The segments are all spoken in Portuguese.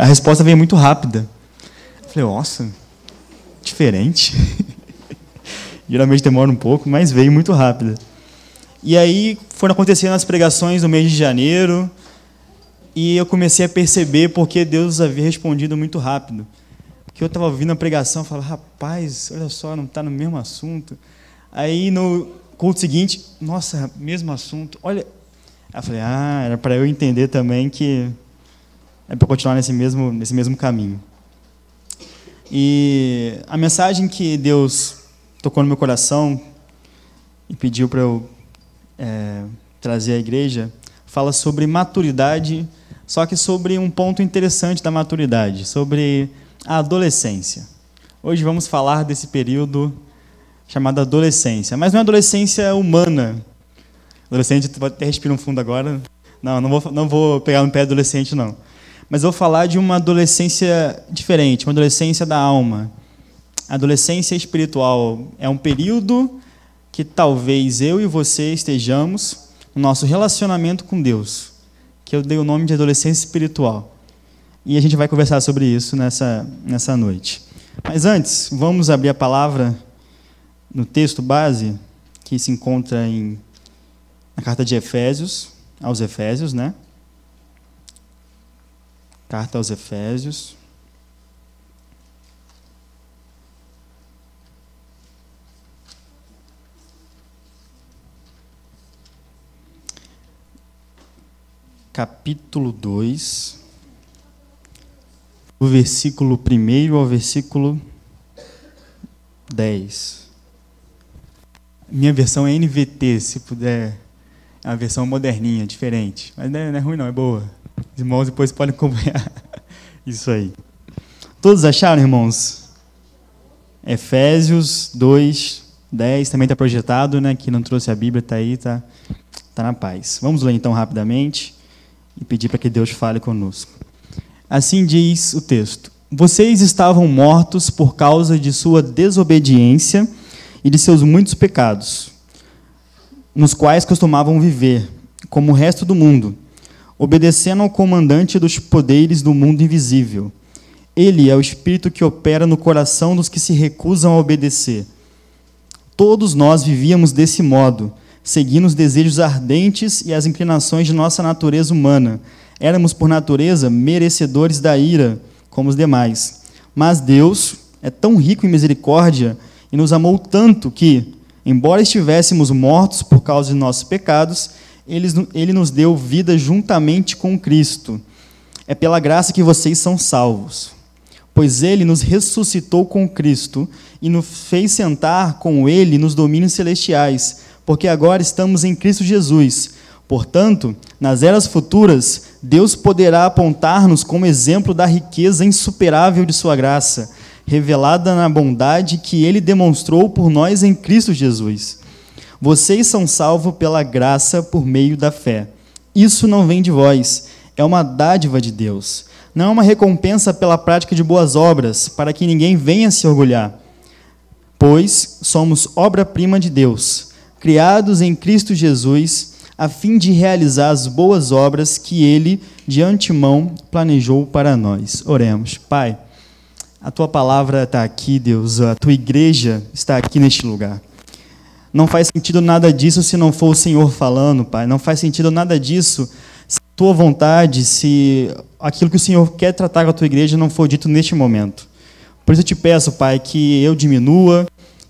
a resposta veio muito rápida. Eu falei, nossa, diferente. Geralmente demora um pouco, mas veio muito rápida. E aí foram acontecendo as pregações no mês de janeiro, e eu comecei a perceber porque Deus havia respondido muito rápido. Porque eu estava ouvindo a pregação e falava, rapaz, olha só, não está no mesmo assunto. Aí no culto seguinte, nossa, mesmo assunto, olha. Aí eu falei, ah, era para eu entender também que é para continuar nesse mesmo, nesse mesmo caminho. E a mensagem que Deus tocou no meu coração e pediu para eu é, trazer à igreja fala sobre maturidade, só que sobre um ponto interessante da maturidade, sobre a adolescência. Hoje vamos falar desse período chamado adolescência, mas não é adolescência humana. Adolescente, pode até respirar um fundo agora. Não, não vou, não vou pegar no pé adolescente, não. Mas vou falar de uma adolescência diferente, uma adolescência da alma. Adolescência espiritual é um período que talvez eu e você estejamos no nosso relacionamento com Deus, que eu dei o nome de adolescência espiritual. E a gente vai conversar sobre isso nessa, nessa noite. Mas antes, vamos abrir a palavra no texto base, que se encontra em, na carta de Efésios, aos Efésios, né? Carta aos Efésios. Capítulo 2, o versículo 1 ao versículo 10. Minha versão é NVT, se puder. É uma versão moderninha, diferente. Mas não é, não é ruim, não, é boa. Os irmãos depois podem acompanhar isso aí. Todos acharam, irmãos? Efésios 2, 10, também está projetado, né? Que não trouxe a Bíblia, está aí, está tá na paz. Vamos ler então rapidamente e pedir para que Deus fale conosco. Assim diz o texto: Vocês estavam mortos por causa de sua desobediência e de seus muitos pecados, nos quais costumavam viver, como o resto do mundo obedecendo ao comandante dos poderes do mundo invisível. Ele é o espírito que opera no coração dos que se recusam a obedecer. Todos nós vivíamos desse modo, seguindo os desejos ardentes e as inclinações de nossa natureza humana. Éramos, por natureza, merecedores da ira, como os demais. Mas Deus é tão rico em misericórdia e nos amou tanto que, embora estivéssemos mortos por causa de nossos pecados, ele, nos deu vida juntamente com Cristo. É pela graça que vocês são salvos. Pois ele nos ressuscitou com Cristo e nos fez sentar com ele nos domínios celestiais, porque agora estamos em Cristo Jesus. Portanto, nas eras futuras, Deus poderá apontar-nos como exemplo da riqueza insuperável de Sua graça, revelada na bondade que Ele demonstrou por nós em Cristo Jesus. Vocês são salvos pela graça por meio da fé. Isso não vem de vós, é uma dádiva de Deus. Não é uma recompensa pela prática de boas obras, para que ninguém venha se orgulhar. Pois somos obra-prima de Deus, criados em Cristo Jesus, a fim de realizar as boas obras que Ele, de antemão, planejou para nós. Oremos. Pai, a tua palavra está aqui, Deus, a tua igreja está aqui neste lugar. Não faz sentido nada disso se não for o Senhor falando, Pai. Não faz sentido nada disso se a tua vontade, se aquilo que o Senhor quer tratar com a tua igreja não for dito neste momento. Por isso eu te peço, Pai, que eu diminua,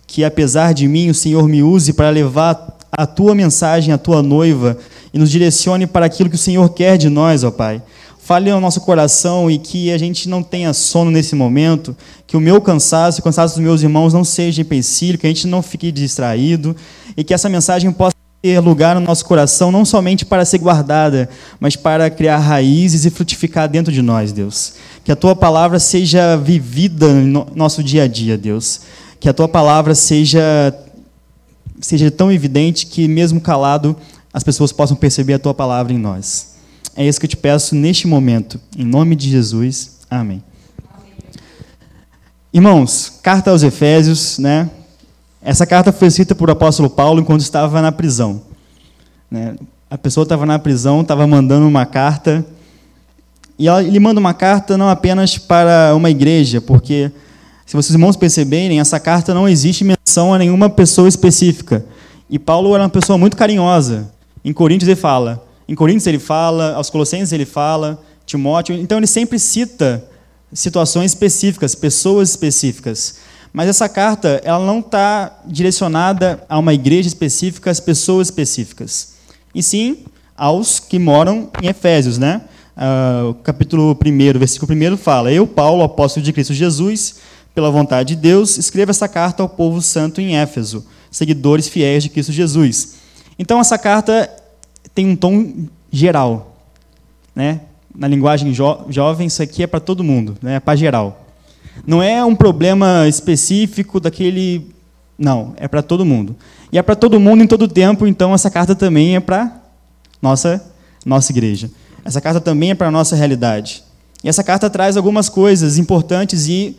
que apesar de mim o Senhor me use para levar a tua mensagem à tua noiva e nos direcione para aquilo que o Senhor quer de nós, ó Pai fale ao nosso coração e que a gente não tenha sono nesse momento, que o meu cansaço, o cansaço dos meus irmãos não seja empecilho, que a gente não fique distraído e que essa mensagem possa ter lugar no nosso coração, não somente para ser guardada, mas para criar raízes e frutificar dentro de nós, Deus. Que a tua palavra seja vivida no nosso dia a dia, Deus. Que a tua palavra seja seja tão evidente que mesmo calado as pessoas possam perceber a tua palavra em nós. É isso que eu te peço neste momento. Em nome de Jesus. Amém. Irmãos, carta aos Efésios, né? Essa carta foi escrita por apóstolo Paulo enquanto estava na prisão. Né? A pessoa estava na prisão, estava mandando uma carta E ele manda uma carta não apenas para uma igreja, porque, se vocês irmãos perceberem, essa carta não existe menção a nenhuma pessoa específica. E Paulo era uma pessoa muito carinhosa. Em Coríntios ele fala, em Coríntios ele fala, aos Colossenses ele fala, Timóteo, então ele sempre cita situações específicas, pessoas específicas. Mas essa carta ela não está direcionada a uma igreja específica, às pessoas específicas, e sim aos que moram em Efésios, né? Uh, capítulo 1, versículo 1 fala: Eu, Paulo, apóstolo de Cristo Jesus, pela vontade de Deus, escrevo essa carta ao povo santo em Éfeso, seguidores fiéis de Cristo Jesus. Então, essa carta tem um tom geral. Né? Na linguagem jo jovem, isso aqui é para todo mundo, né? é para geral. Não é um problema específico daquele. Não, é para todo mundo. E é para todo mundo em todo tempo, então essa carta também é para nossa, nossa igreja. Essa carta também é para a nossa realidade. E essa carta traz algumas coisas importantes e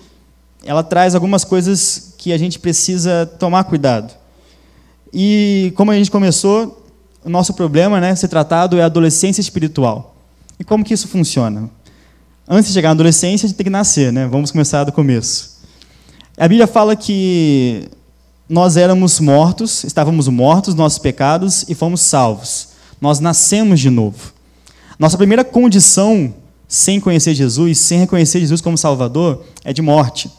ela traz algumas coisas que a gente precisa tomar cuidado. E como a gente começou, o nosso problema, né, ser tratado é a adolescência espiritual. E como que isso funciona? Antes de chegar na adolescência, a gente tem que nascer, né? Vamos começar do começo. A Bíblia fala que nós éramos mortos, estávamos mortos, nossos pecados, e fomos salvos. Nós nascemos de novo. Nossa primeira condição, sem conhecer Jesus, sem reconhecer Jesus como Salvador, é de morte.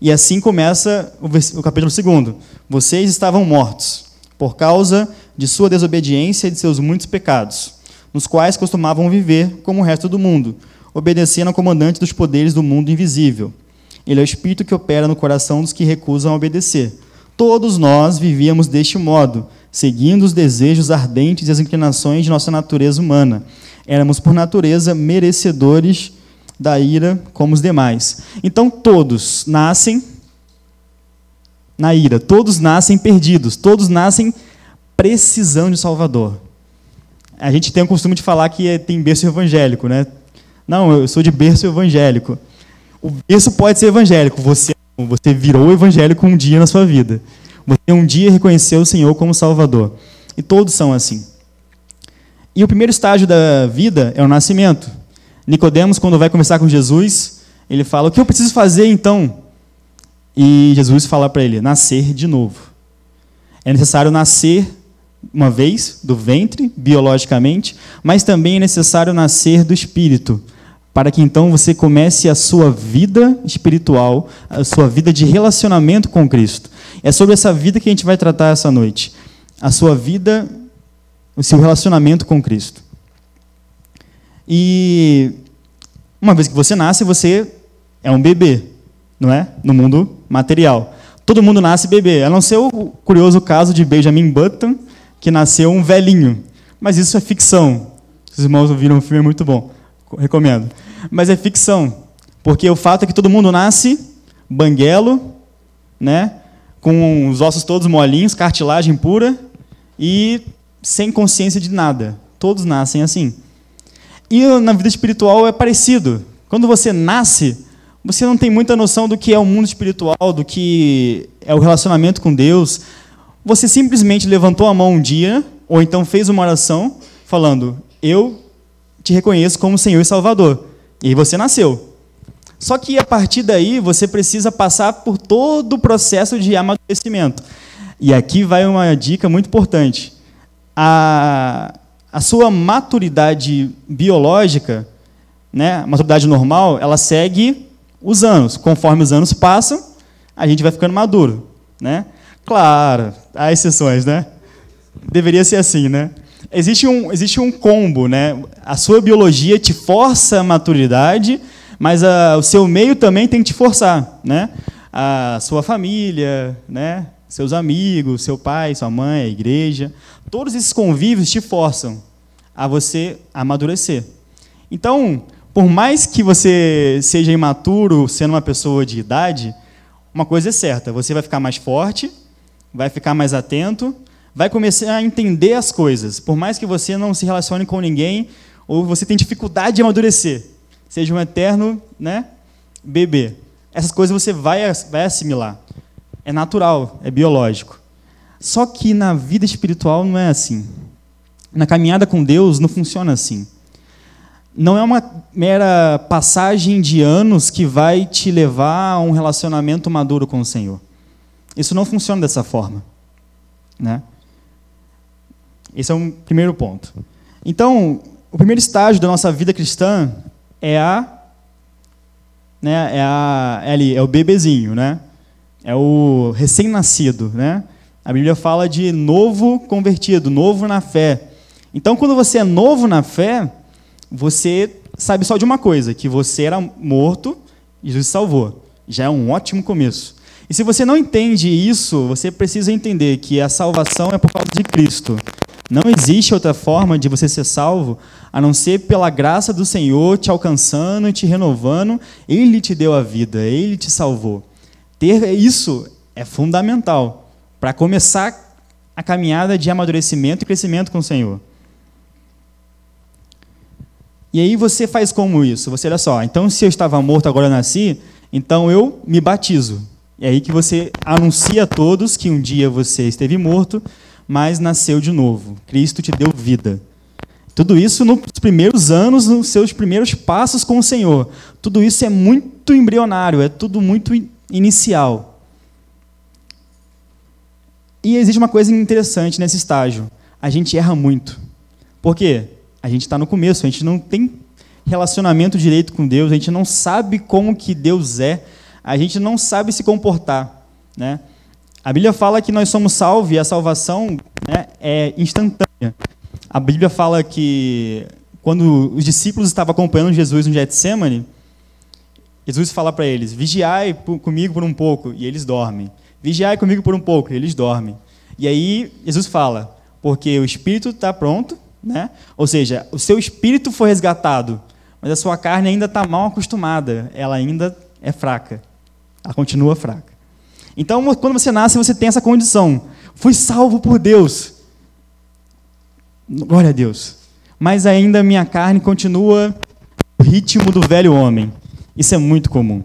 E assim começa o capítulo 2. Vocês estavam mortos por causa de sua desobediência e de seus muitos pecados, nos quais costumavam viver como o resto do mundo, obedecendo ao comandante dos poderes do mundo invisível. Ele é o espírito que opera no coração dos que recusam obedecer. Todos nós vivíamos deste modo, seguindo os desejos ardentes e as inclinações de nossa natureza humana. Éramos, por natureza, merecedores da ira como os demais. Então, todos nascem na ira, todos nascem perdidos, todos nascem precisando de Salvador. A gente tem o costume de falar que tem berço evangélico, né? Não, eu sou de berço evangélico. O berço pode ser evangélico, você você virou evangélico um dia na sua vida. Você um dia reconheceu o Senhor como Salvador. E todos são assim. E o primeiro estágio da vida é o nascimento. Nicodemos, quando vai conversar com Jesus, ele fala: "O que eu preciso fazer então?" E Jesus fala para ele: "Nascer de novo." É necessário nascer uma vez do ventre, biologicamente, mas também é necessário nascer do espírito, para que então você comece a sua vida espiritual, a sua vida de relacionamento com Cristo. É sobre essa vida que a gente vai tratar essa noite. A sua vida, o seu relacionamento com Cristo. E uma vez que você nasce, você é um bebê, não é? No mundo material. Todo mundo nasce bebê, a não ser o curioso caso de Benjamin Button, que nasceu um velhinho. Mas isso é ficção. Os irmãos viram o filme, é muito bom. Recomendo. Mas é ficção. Porque o fato é que todo mundo nasce banguelo, né? com os ossos todos molinhos, cartilagem pura e sem consciência de nada. Todos nascem assim. E na vida espiritual é parecido. Quando você nasce, você não tem muita noção do que é o mundo espiritual, do que é o relacionamento com Deus, você simplesmente levantou a mão um dia, ou então fez uma oração, falando: Eu te reconheço como Senhor e Salvador. E você nasceu. Só que a partir daí você precisa passar por todo o processo de amadurecimento. E aqui vai uma dica muito importante. A, a sua maturidade biológica, né, a maturidade normal, ela segue os anos. Conforme os anos passam, a gente vai ficando maduro. Né? Claro, há exceções, né? Deveria ser assim, né? Existe um, existe um combo, né? A sua biologia te força a maturidade, mas a, o seu meio também tem que te forçar, né? A sua família, né? Seus amigos, seu pai, sua mãe, a igreja, todos esses convívios te forçam a você amadurecer. Então, por mais que você seja imaturo, sendo uma pessoa de idade, uma coisa é certa: você vai ficar mais forte vai ficar mais atento, vai começar a entender as coisas. Por mais que você não se relacione com ninguém, ou você tenha dificuldade de amadurecer, seja um eterno né, bebê. Essas coisas você vai, vai assimilar. É natural, é biológico. Só que na vida espiritual não é assim. Na caminhada com Deus não funciona assim. não é uma mera passagem de anos que vai te levar a um relacionamento maduro com o Senhor. Isso não funciona dessa forma. Né? Esse é um primeiro ponto. Então, o primeiro estágio da nossa vida cristã é a né, é, a, é ali, é o bebezinho, né? É o recém-nascido, né? A Bíblia fala de novo convertido, novo na fé. Então, quando você é novo na fé, você sabe só de uma coisa, que você era morto e Jesus salvou. Já é um ótimo começo. E se você não entende isso, você precisa entender que a salvação é por causa de Cristo. Não existe outra forma de você ser salvo a não ser pela graça do Senhor te alcançando e te renovando. Ele te deu a vida, ele te salvou. Ter isso é fundamental para começar a caminhada de amadurecimento e crescimento com o Senhor. E aí você faz como isso? Você olha só, então se eu estava morto agora eu nasci, então eu me batizo. É aí que você anuncia a todos que um dia você esteve morto, mas nasceu de novo. Cristo te deu vida. Tudo isso nos primeiros anos, nos seus primeiros passos com o Senhor. Tudo isso é muito embrionário, é tudo muito inicial. E existe uma coisa interessante nesse estágio. A gente erra muito. Por quê? A gente está no começo, a gente não tem relacionamento direito com Deus, a gente não sabe como que Deus é, a gente não sabe se comportar. Né? A Bíblia fala que nós somos salvos e a salvação né, é instantânea. A Bíblia fala que quando os discípulos estavam acompanhando Jesus no Getsemane, Jesus fala para eles: Vigiai comigo por um pouco, e eles dormem. Vigiai comigo por um pouco, e eles dormem. E aí Jesus fala: Porque o espírito está pronto, né? ou seja, o seu espírito foi resgatado, mas a sua carne ainda está mal acostumada, ela ainda é fraca. Ela continua fraca. Então, quando você nasce, você tem essa condição. Fui salvo por Deus. Glória a Deus. Mas ainda minha carne continua o ritmo do velho homem. Isso é muito comum.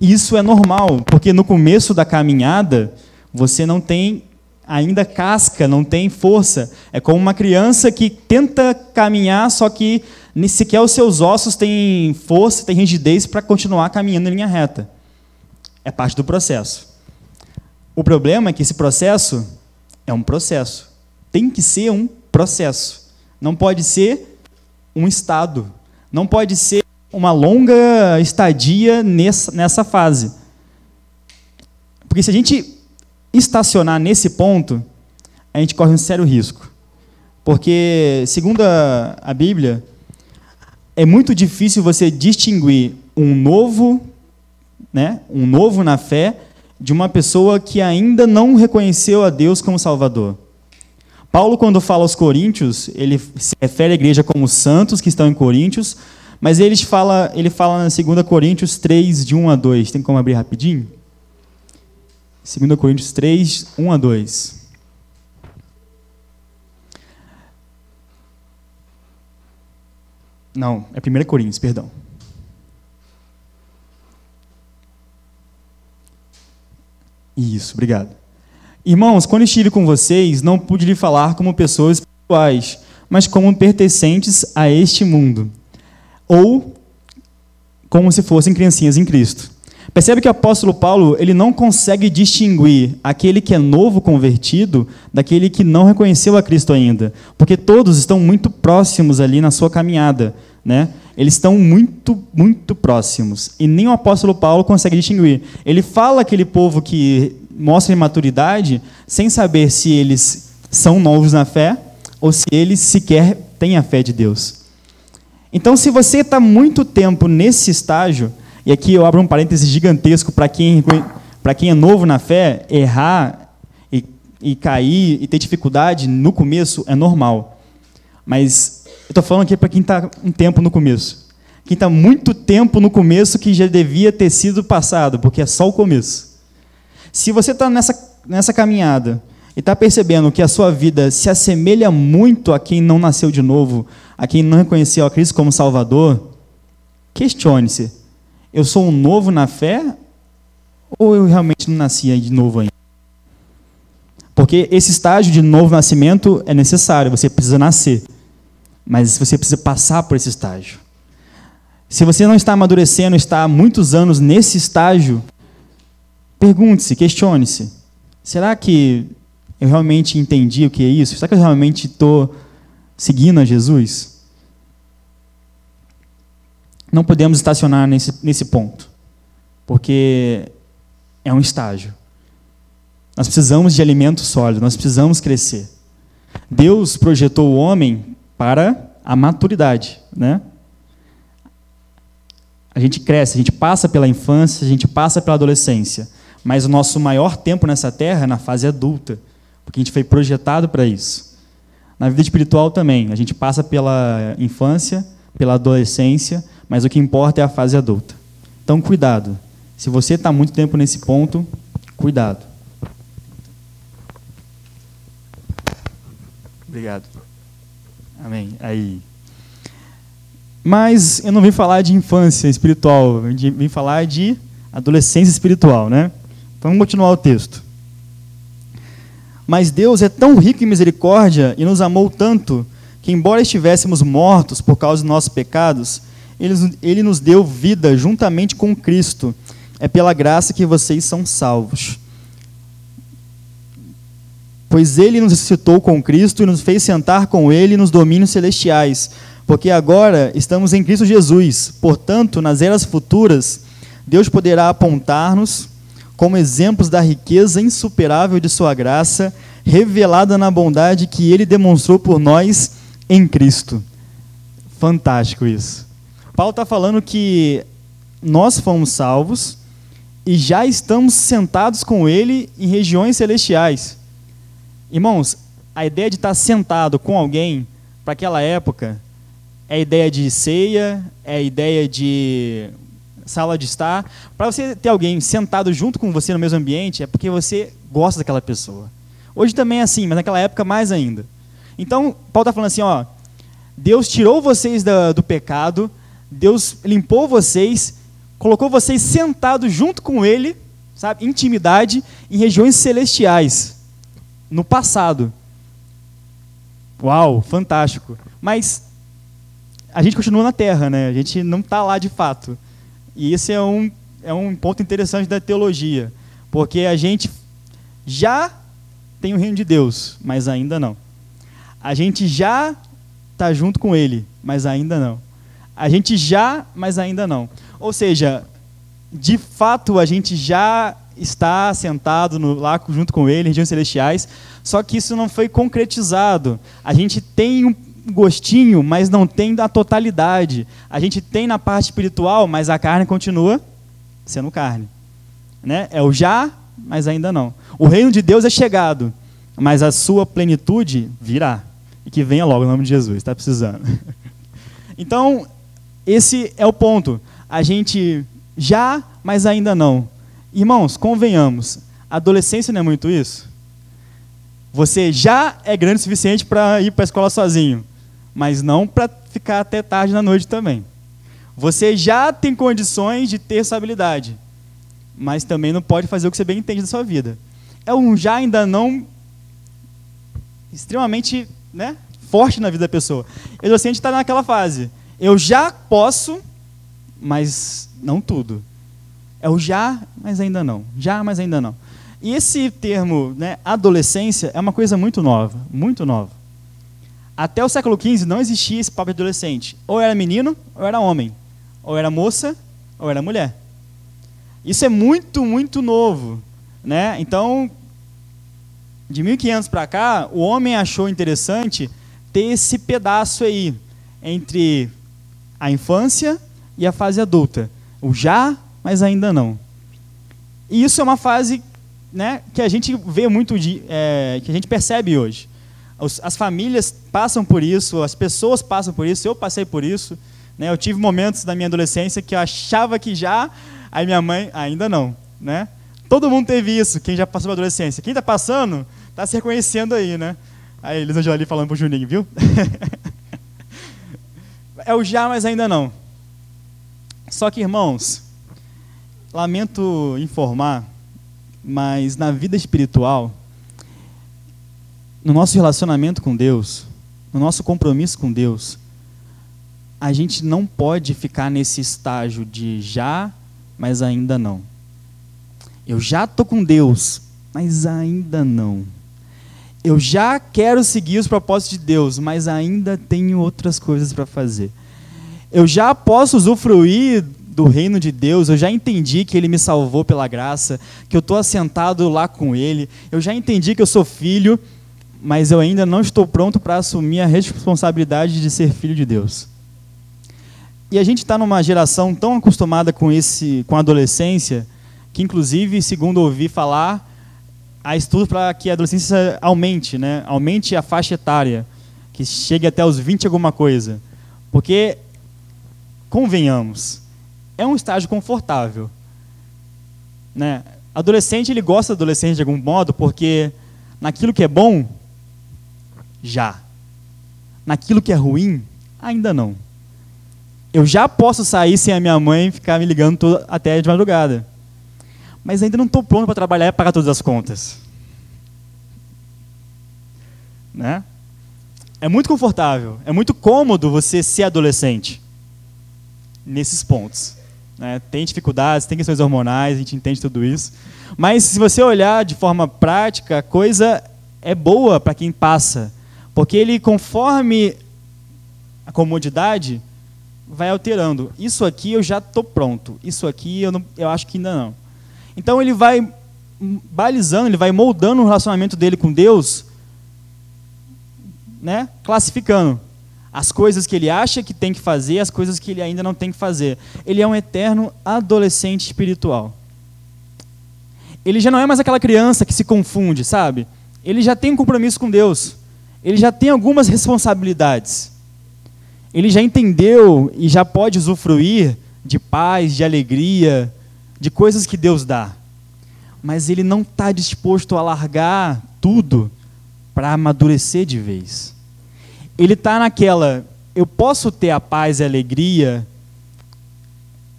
Isso é normal, porque no começo da caminhada, você não tem ainda casca, não tem força. É como uma criança que tenta caminhar, só que nem sequer os seus ossos têm força, têm rigidez para continuar caminhando em linha reta. É parte do processo. O problema é que esse processo é um processo. Tem que ser um processo. Não pode ser um estado. Não pode ser uma longa estadia nessa, nessa fase. Porque se a gente estacionar nesse ponto, a gente corre um sério risco. Porque, segundo a, a Bíblia, é muito difícil você distinguir um novo, né, um novo na fé, de uma pessoa que ainda não reconheceu a Deus como Salvador. Paulo, quando fala aos Coríntios, ele se refere à igreja como santos que estão em Coríntios, mas ele fala, ele fala na 2 Coríntios 3, de 1 a 2. Tem como abrir rapidinho? 2 Coríntios 3, 1 a 2. Não, é 1 Coríntios, perdão. Isso, obrigado. Irmãos, quando estive com vocês, não pude lhe falar como pessoas espirituais, mas como pertencentes a este mundo, ou como se fossem criancinhas em Cristo. Percebe que o apóstolo Paulo ele não consegue distinguir aquele que é novo convertido daquele que não reconheceu a Cristo ainda, porque todos estão muito próximos ali na sua caminhada, né? Eles estão muito, muito próximos e nem o apóstolo Paulo consegue distinguir. Ele fala aquele povo que mostra imaturidade sem saber se eles são novos na fé ou se eles sequer têm a fé de Deus. Então, se você está muito tempo nesse estágio, e aqui eu abro um parêntese gigantesco para quem, quem é novo na fé, errar e, e cair e ter dificuldade no começo é normal. Mas eu estou falando aqui para quem está um tempo no começo. Quem está muito tempo no começo que já devia ter sido passado, porque é só o começo. Se você está nessa, nessa caminhada e está percebendo que a sua vida se assemelha muito a quem não nasceu de novo, a quem não reconheceu a Cristo como Salvador, questione-se: eu sou um novo na fé ou eu realmente não nasci de novo ainda? Porque esse estágio de novo nascimento é necessário, você precisa nascer. Mas você precisa passar por esse estágio. Se você não está amadurecendo, está há muitos anos nesse estágio, pergunte-se, questione-se: será que eu realmente entendi o que é isso? Será que eu realmente estou seguindo a Jesus? Não podemos estacionar nesse, nesse ponto, porque é um estágio. Nós precisamos de alimento sólido, nós precisamos crescer. Deus projetou o homem para a maturidade, né? A gente cresce, a gente passa pela infância, a gente passa pela adolescência, mas o nosso maior tempo nessa terra é na fase adulta, porque a gente foi projetado para isso. Na vida espiritual também, a gente passa pela infância, pela adolescência, mas o que importa é a fase adulta. Então, cuidado. Se você está muito tempo nesse ponto, cuidado. Obrigado. Amém. Aí. Mas eu não vim falar de infância espiritual, vim falar de adolescência espiritual, né? Vamos continuar o texto. Mas Deus é tão rico em misericórdia e nos amou tanto que, embora estivéssemos mortos por causa dos nossos pecados, ele nos deu vida juntamente com Cristo. É pela graça que vocês são salvos pois ele nos ressuscitou com Cristo e nos fez sentar com ele nos domínios celestiais, porque agora estamos em Cristo Jesus. Portanto, nas eras futuras, Deus poderá apontar-nos como exemplos da riqueza insuperável de sua graça, revelada na bondade que ele demonstrou por nós em Cristo. Fantástico isso. Paulo está falando que nós fomos salvos e já estamos sentados com ele em regiões celestiais. Irmãos, a ideia de estar sentado com alguém para aquela época é ideia de ceia, é ideia de sala de estar. Para você ter alguém sentado junto com você no mesmo ambiente, é porque você gosta daquela pessoa. Hoje também é assim, mas naquela época mais ainda. Então, Paulo está falando assim: ó, Deus tirou vocês do, do pecado, Deus limpou vocês, colocou vocês sentados junto com Ele, sabe, intimidade, em regiões celestiais no passado. Uau, fantástico. Mas a gente continua na Terra, né? A gente não está lá de fato. E esse é um, é um ponto interessante da teologia, porque a gente já tem o reino de Deus, mas ainda não. A gente já está junto com Ele, mas ainda não. A gente já, mas ainda não. Ou seja, de fato a gente já está sentado no, lá junto com ele, regiões celestiais, só que isso não foi concretizado. A gente tem um gostinho, mas não tem da totalidade. A gente tem na parte espiritual, mas a carne continua sendo carne. Né? É o já, mas ainda não. O reino de Deus é chegado, mas a sua plenitude virá. E que venha logo, em nome de Jesus, está precisando. Então, esse é o ponto. A gente já, mas ainda não. Irmãos, convenhamos, adolescência não é muito isso? Você já é grande o suficiente para ir para a escola sozinho, mas não para ficar até tarde na noite também. Você já tem condições de ter essa habilidade, mas também não pode fazer o que você bem entende da sua vida. É um já ainda não extremamente né, forte na vida da pessoa. O adolescente está naquela fase. Eu já posso, mas não tudo. É o já, mas ainda não. Já, mas ainda não. E esse termo, né, adolescência, é uma coisa muito nova, muito nova. Até o século XV não existia esse papo de adolescente. Ou era menino, ou era homem. Ou era moça, ou era mulher. Isso é muito, muito novo. Né? Então, de 1500 para cá, o homem achou interessante ter esse pedaço aí entre a infância e a fase adulta. O já, mas ainda não. E isso é uma fase né, que a gente vê muito, de, é, que a gente percebe hoje. Os, as famílias passam por isso, as pessoas passam por isso, eu passei por isso. Né, eu tive momentos na minha adolescência que eu achava que já, aí minha mãe, ainda não. Né? Todo mundo teve isso, quem já passou pela adolescência. Quem está passando, está se reconhecendo aí, né? Aí Elisa ali falando pro Juninho, viu? é o já, mas ainda não. Só que, irmãos, Lamento informar, mas na vida espiritual, no nosso relacionamento com Deus, no nosso compromisso com Deus, a gente não pode ficar nesse estágio de já, mas ainda não. Eu já estou com Deus, mas ainda não. Eu já quero seguir os propósitos de Deus, mas ainda tenho outras coisas para fazer. Eu já posso usufruir do reino de Deus, eu já entendi que Ele me salvou pela graça, que eu estou assentado lá com Ele, eu já entendi que eu sou filho, mas eu ainda não estou pronto para assumir a responsabilidade de ser filho de Deus. E a gente está numa geração tão acostumada com esse, com a adolescência, que inclusive, segundo ouvi falar, há estudos para que a adolescência aumente, né? Aumente a faixa etária, que chegue até os 20 alguma coisa. Porque convenhamos, é um estágio confortável, né? Adolescente, ele gosta do adolescente de algum modo, porque naquilo que é bom, já. Naquilo que é ruim, ainda não eu já posso sair sem a minha mãe ficar me ligando todo, até de madrugada. Mas ainda não estou pronto para trabalhar e pagar todas as contas. Né? É muito confortável, é muito cômodo você ser adolescente nesses pontos. Né? Tem dificuldades, tem questões hormonais, a gente entende tudo isso. Mas se você olhar de forma prática, a coisa é boa para quem passa. Porque ele, conforme a comodidade, vai alterando. Isso aqui eu já estou pronto. Isso aqui eu, não, eu acho que ainda não. Então ele vai balizando, ele vai moldando o relacionamento dele com Deus, né? classificando as coisas que ele acha que tem que fazer, as coisas que ele ainda não tem que fazer. Ele é um eterno adolescente espiritual. Ele já não é mais aquela criança que se confunde, sabe? Ele já tem um compromisso com Deus. Ele já tem algumas responsabilidades ele já entendeu e já pode usufruir de paz, de alegria, de coisas que Deus dá. Mas ele não está disposto a largar tudo para amadurecer de vez. Ele está naquela, eu posso ter a paz e a alegria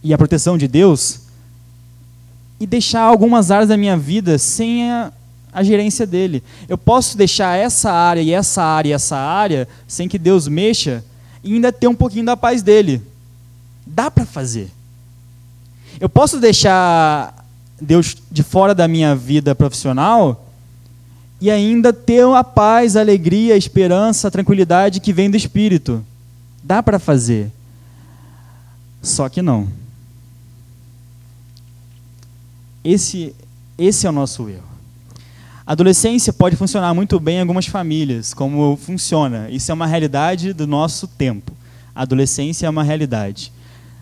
e a proteção de Deus e deixar algumas áreas da minha vida sem a, a gerência dele. Eu posso deixar essa área e essa área e essa área sem que Deus mexa e ainda ter um pouquinho da paz dele. Dá para fazer. Eu posso deixar Deus de fora da minha vida profissional e ainda ter a paz, a alegria, a esperança, a tranquilidade que vem do Espírito. Dá para fazer. Só que não. Esse, esse é o nosso erro. A adolescência pode funcionar muito bem em algumas famílias, como funciona. Isso é uma realidade do nosso tempo. A adolescência é uma realidade.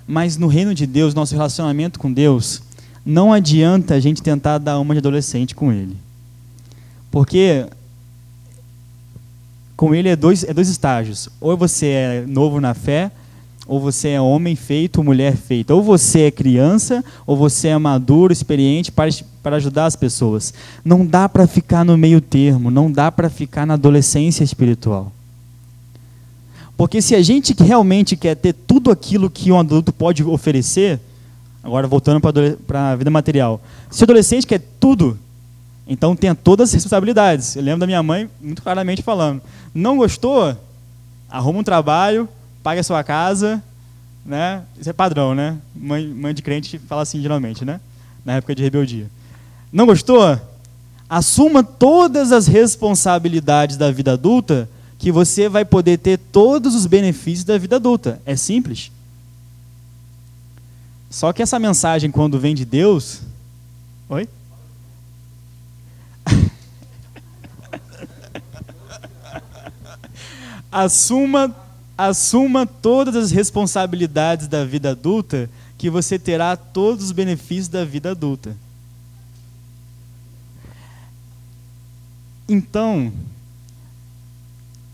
Mas no reino de Deus, nosso relacionamento com Deus, não adianta a gente tentar dar uma de adolescente com Ele. Porque com Ele é dois, é dois estágios. Ou você é novo na fé, ou você é homem feito, mulher feita. Ou você é criança, ou você é maduro, experiente para, para ajudar as pessoas. Não dá para ficar no meio termo, não dá para ficar na adolescência espiritual. Porque se a gente realmente quer ter tudo aquilo que um adulto pode oferecer, agora voltando para a vida material, se o adolescente quer tudo, então tenha todas as responsabilidades. Eu lembro da minha mãe muito claramente falando: não gostou? Arruma um trabalho, pague a sua casa, né? Isso é padrão, né? Mãe, mãe de crente fala assim geralmente, né? Na época de rebeldia. Não gostou? Assuma todas as responsabilidades da vida adulta, que você vai poder ter todos os benefícios da vida adulta. É simples. Só que essa mensagem, quando vem de Deus. Oi? Assuma assuma todas as responsabilidades da vida adulta, que você terá todos os benefícios da vida adulta. Então,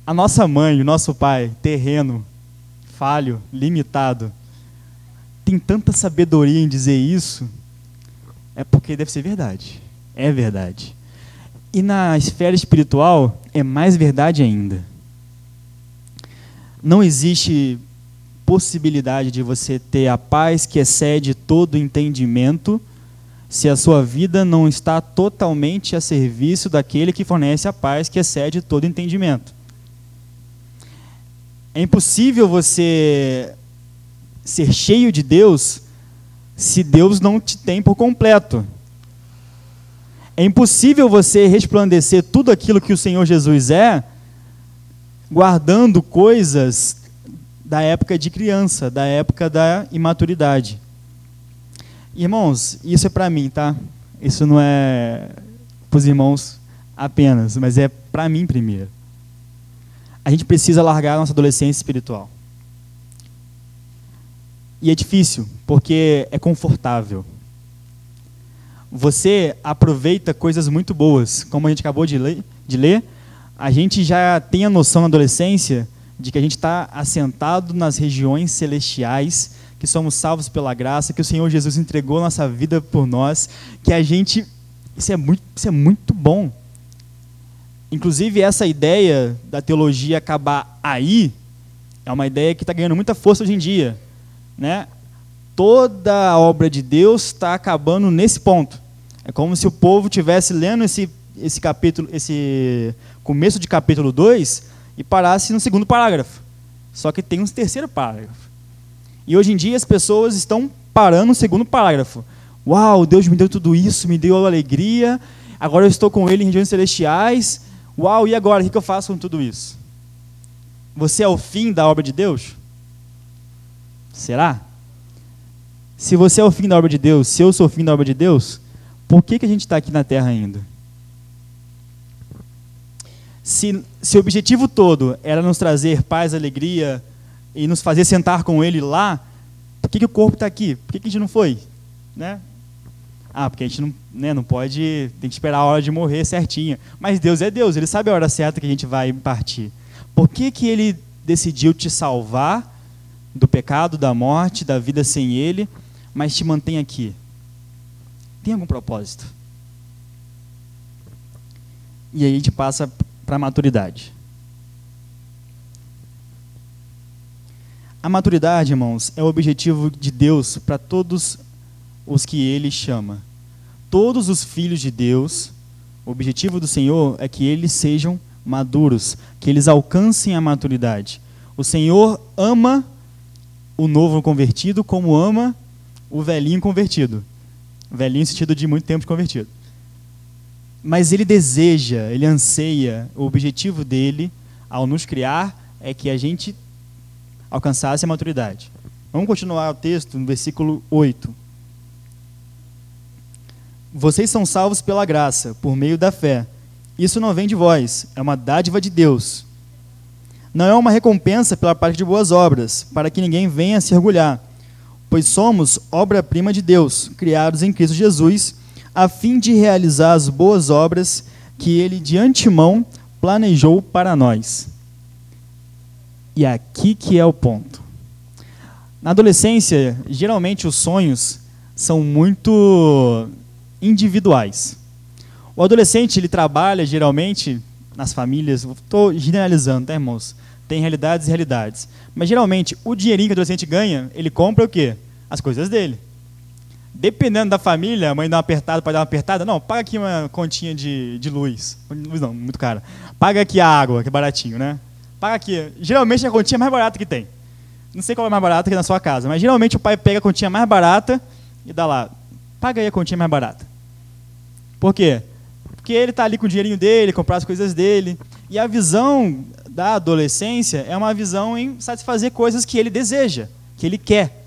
a nossa mãe, o nosso pai, terreno, falho, limitado, tem tanta sabedoria em dizer isso, é porque deve ser verdade. É verdade. E na esfera espiritual, é mais verdade ainda não existe possibilidade de você ter a paz que excede todo entendimento se a sua vida não está totalmente a serviço daquele que fornece a paz que excede todo entendimento. É impossível você ser cheio de Deus se Deus não te tem por completo. É impossível você resplandecer tudo aquilo que o Senhor Jesus é, guardando coisas da época de criança, da época da imaturidade. Irmãos, isso é para mim, tá? Isso não é para os irmãos apenas, mas é para mim primeiro. A gente precisa largar a nossa adolescência espiritual. E é difícil, porque é confortável. Você aproveita coisas muito boas, como a gente acabou de ler, de ler a gente já tem a noção na adolescência de que a gente está assentado nas regiões celestiais, que somos salvos pela graça, que o Senhor Jesus entregou nossa vida por nós, que a gente. Isso é muito, isso é muito bom. Inclusive, essa ideia da teologia acabar aí é uma ideia que está ganhando muita força hoje em dia né, toda a obra de Deus está acabando nesse ponto. É como se o povo tivesse lendo esse, esse capítulo, esse começo de capítulo 2 e parasse no segundo parágrafo. Só que tem um terceiro parágrafo. E hoje em dia as pessoas estão parando no segundo parágrafo. Uau, Deus me deu tudo isso, me deu alegria, agora eu estou com Ele em regiões celestiais. Uau, e agora? O que eu faço com tudo isso? Você é o fim da obra de Deus? Será? Se você é o fim da obra de Deus, se eu sou o fim da obra de Deus, por que, que a gente está aqui na Terra ainda? Se, se o objetivo todo era nos trazer paz, alegria e nos fazer sentar com Ele lá, por que, que o corpo está aqui? Por que, que a gente não foi? Né? Ah, porque a gente não, né, não pode, tem que esperar a hora de morrer certinha. Mas Deus é Deus, Ele sabe a hora certa que a gente vai partir. Por que, que Ele decidiu te salvar do pecado, da morte, da vida sem Ele, mas te mantém aqui. Tem algum propósito? E aí a gente passa para a maturidade. A maturidade, irmãos, é o objetivo de Deus para todos os que Ele chama. Todos os filhos de Deus, o objetivo do Senhor é que eles sejam maduros, que eles alcancem a maturidade. O Senhor ama o novo convertido como ama o velhinho convertido. Velhinho no sentido de muito tempo de convertido. Mas ele deseja, ele anseia, o objetivo dele ao nos criar é que a gente alcançasse a maturidade. Vamos continuar o texto no versículo 8. Vocês são salvos pela graça, por meio da fé. Isso não vem de vós, é uma dádiva de Deus não é uma recompensa pela parte de boas obras, para que ninguém venha se orgulhar, pois somos obra-prima de Deus, criados em Cristo Jesus, a fim de realizar as boas obras que ele de antemão planejou para nós. E aqui que é o ponto. Na adolescência, geralmente os sonhos são muito individuais. O adolescente ele trabalha geralmente nas famílias, estou generalizando, tá, irmãos? Tem realidades e realidades. Mas geralmente, o dinheirinho que o adolescente ganha, ele compra o quê? As coisas dele. Dependendo da família, a mãe dá uma apertada, para dar uma apertada. Não, paga aqui uma continha de, de luz. Luz não, muito cara. Paga aqui a água, que é baratinho, né? Paga aqui. Geralmente a continha mais barata que tem. Não sei qual é mais barata que na sua casa, mas geralmente o pai pega a continha mais barata e dá lá. Paga aí a continha mais barata. Por quê? Porque ele está ali com o dinheirinho dele, comprar as coisas dele. E a visão da adolescência é uma visão em satisfazer coisas que ele deseja, que ele quer.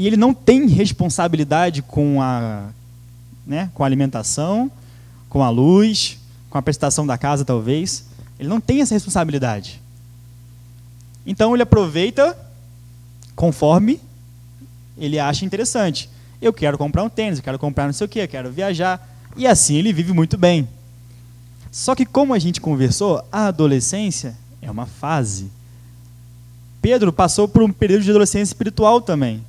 E ele não tem responsabilidade com a, né, com a alimentação, com a luz, com a prestação da casa, talvez. Ele não tem essa responsabilidade. Então ele aproveita conforme ele acha interessante. Eu quero comprar um tênis, eu quero comprar não sei o quê, eu quero viajar. E assim ele vive muito bem. Só que, como a gente conversou, a adolescência é uma fase. Pedro passou por um período de adolescência espiritual também.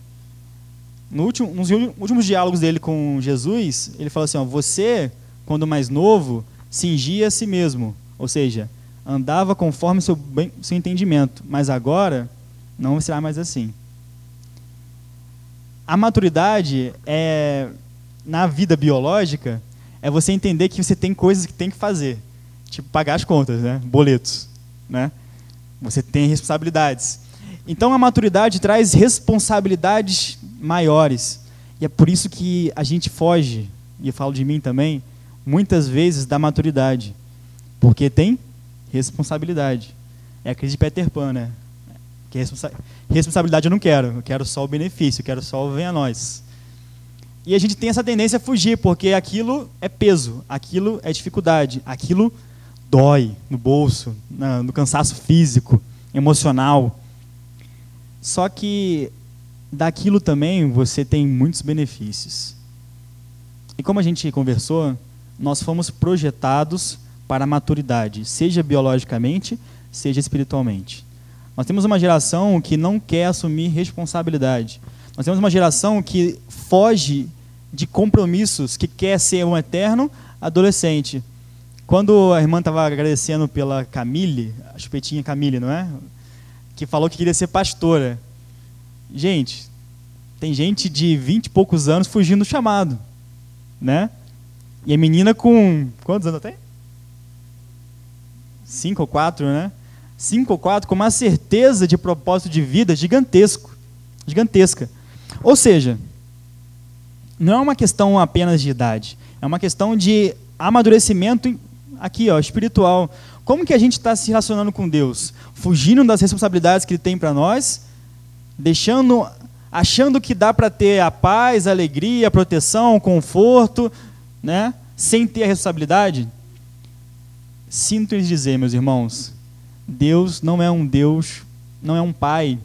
No último, nos últimos diálogos dele com Jesus, ele falou assim: ó, Você, quando mais novo, cingia a si mesmo. Ou seja, andava conforme seu, bem, seu entendimento. Mas agora, não será mais assim. A maturidade é, na vida biológica é você entender que você tem coisas que tem que fazer, tipo pagar as contas, né? Boletos, né? Você tem responsabilidades. Então a maturidade traz responsabilidades maiores. E é por isso que a gente foge, e eu falo de mim também, muitas vezes da maturidade. Porque tem responsabilidade. É a crise de Peter Pan, né? Que responsa responsabilidade eu não quero, eu quero só o benefício, eu quero só o venha a nós. E a gente tem essa tendência a fugir, porque aquilo é peso, aquilo é dificuldade, aquilo dói no bolso, no cansaço físico, emocional. Só que daquilo também você tem muitos benefícios. E como a gente conversou, nós fomos projetados para a maturidade, seja biologicamente, seja espiritualmente. Nós temos uma geração que não quer assumir responsabilidade. Nós temos uma geração que foge de compromissos, que quer ser um eterno adolescente. Quando a irmã estava agradecendo pela Camille, a chupetinha Camille, não é? Que falou que queria ser pastora. Gente, tem gente de vinte e poucos anos fugindo do chamado, né? E a menina com quantos anos tem? Cinco ou quatro, né? Cinco ou quatro com uma certeza de propósito de vida gigantesco, gigantesca. Ou seja, não é uma questão apenas de idade, é uma questão de amadurecimento aqui, ó, espiritual. Como que a gente está se relacionando com Deus? Fugindo das responsabilidades que Ele tem para nós, deixando, achando que dá para ter a paz, a alegria, a proteção, o conforto, né? Sem ter a responsabilidade? Sinto lhes dizer, meus irmãos, Deus não é um Deus, não é um pai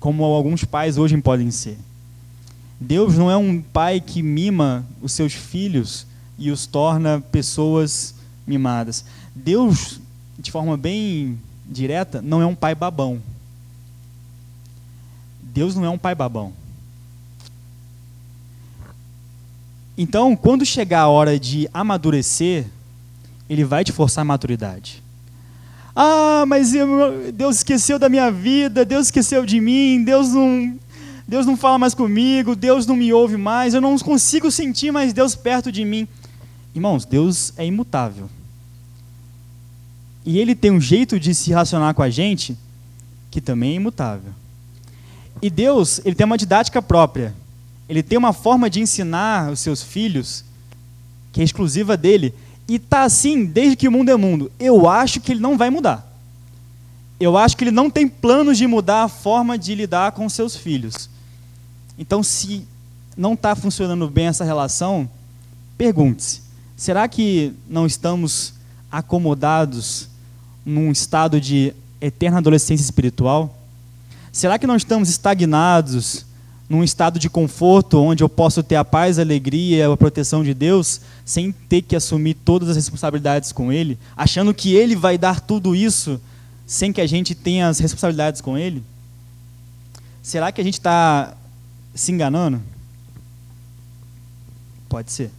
como alguns pais hoje podem ser. Deus não é um pai que mima os seus filhos e os torna pessoas mimadas. Deus, de forma bem direta, não é um pai babão. Deus não é um pai babão. Então, quando chegar a hora de amadurecer, ele vai te forçar a maturidade. Ah, mas eu, Deus esqueceu da minha vida, Deus esqueceu de mim, Deus não Deus não fala mais comigo, Deus não me ouve mais, eu não consigo sentir mais Deus perto de mim. Irmãos, Deus é imutável. E ele tem um jeito de se relacionar com a gente que também é imutável. E Deus, ele tem uma didática própria. Ele tem uma forma de ensinar os seus filhos que é exclusiva dele. E tá assim desde que o mundo é mundo. Eu acho que ele não vai mudar. Eu acho que ele não tem planos de mudar a forma de lidar com seus filhos. Então, se não está funcionando bem essa relação, pergunte-se: será que não estamos acomodados num estado de eterna adolescência espiritual? Será que não estamos estagnados num estado de conforto onde eu posso ter a paz, a alegria, a proteção de Deus, sem ter que assumir todas as responsabilidades com Ele, achando que Ele vai dar tudo isso sem que a gente tenha as responsabilidades com Ele? Será que a gente está se enganando? Pode ser.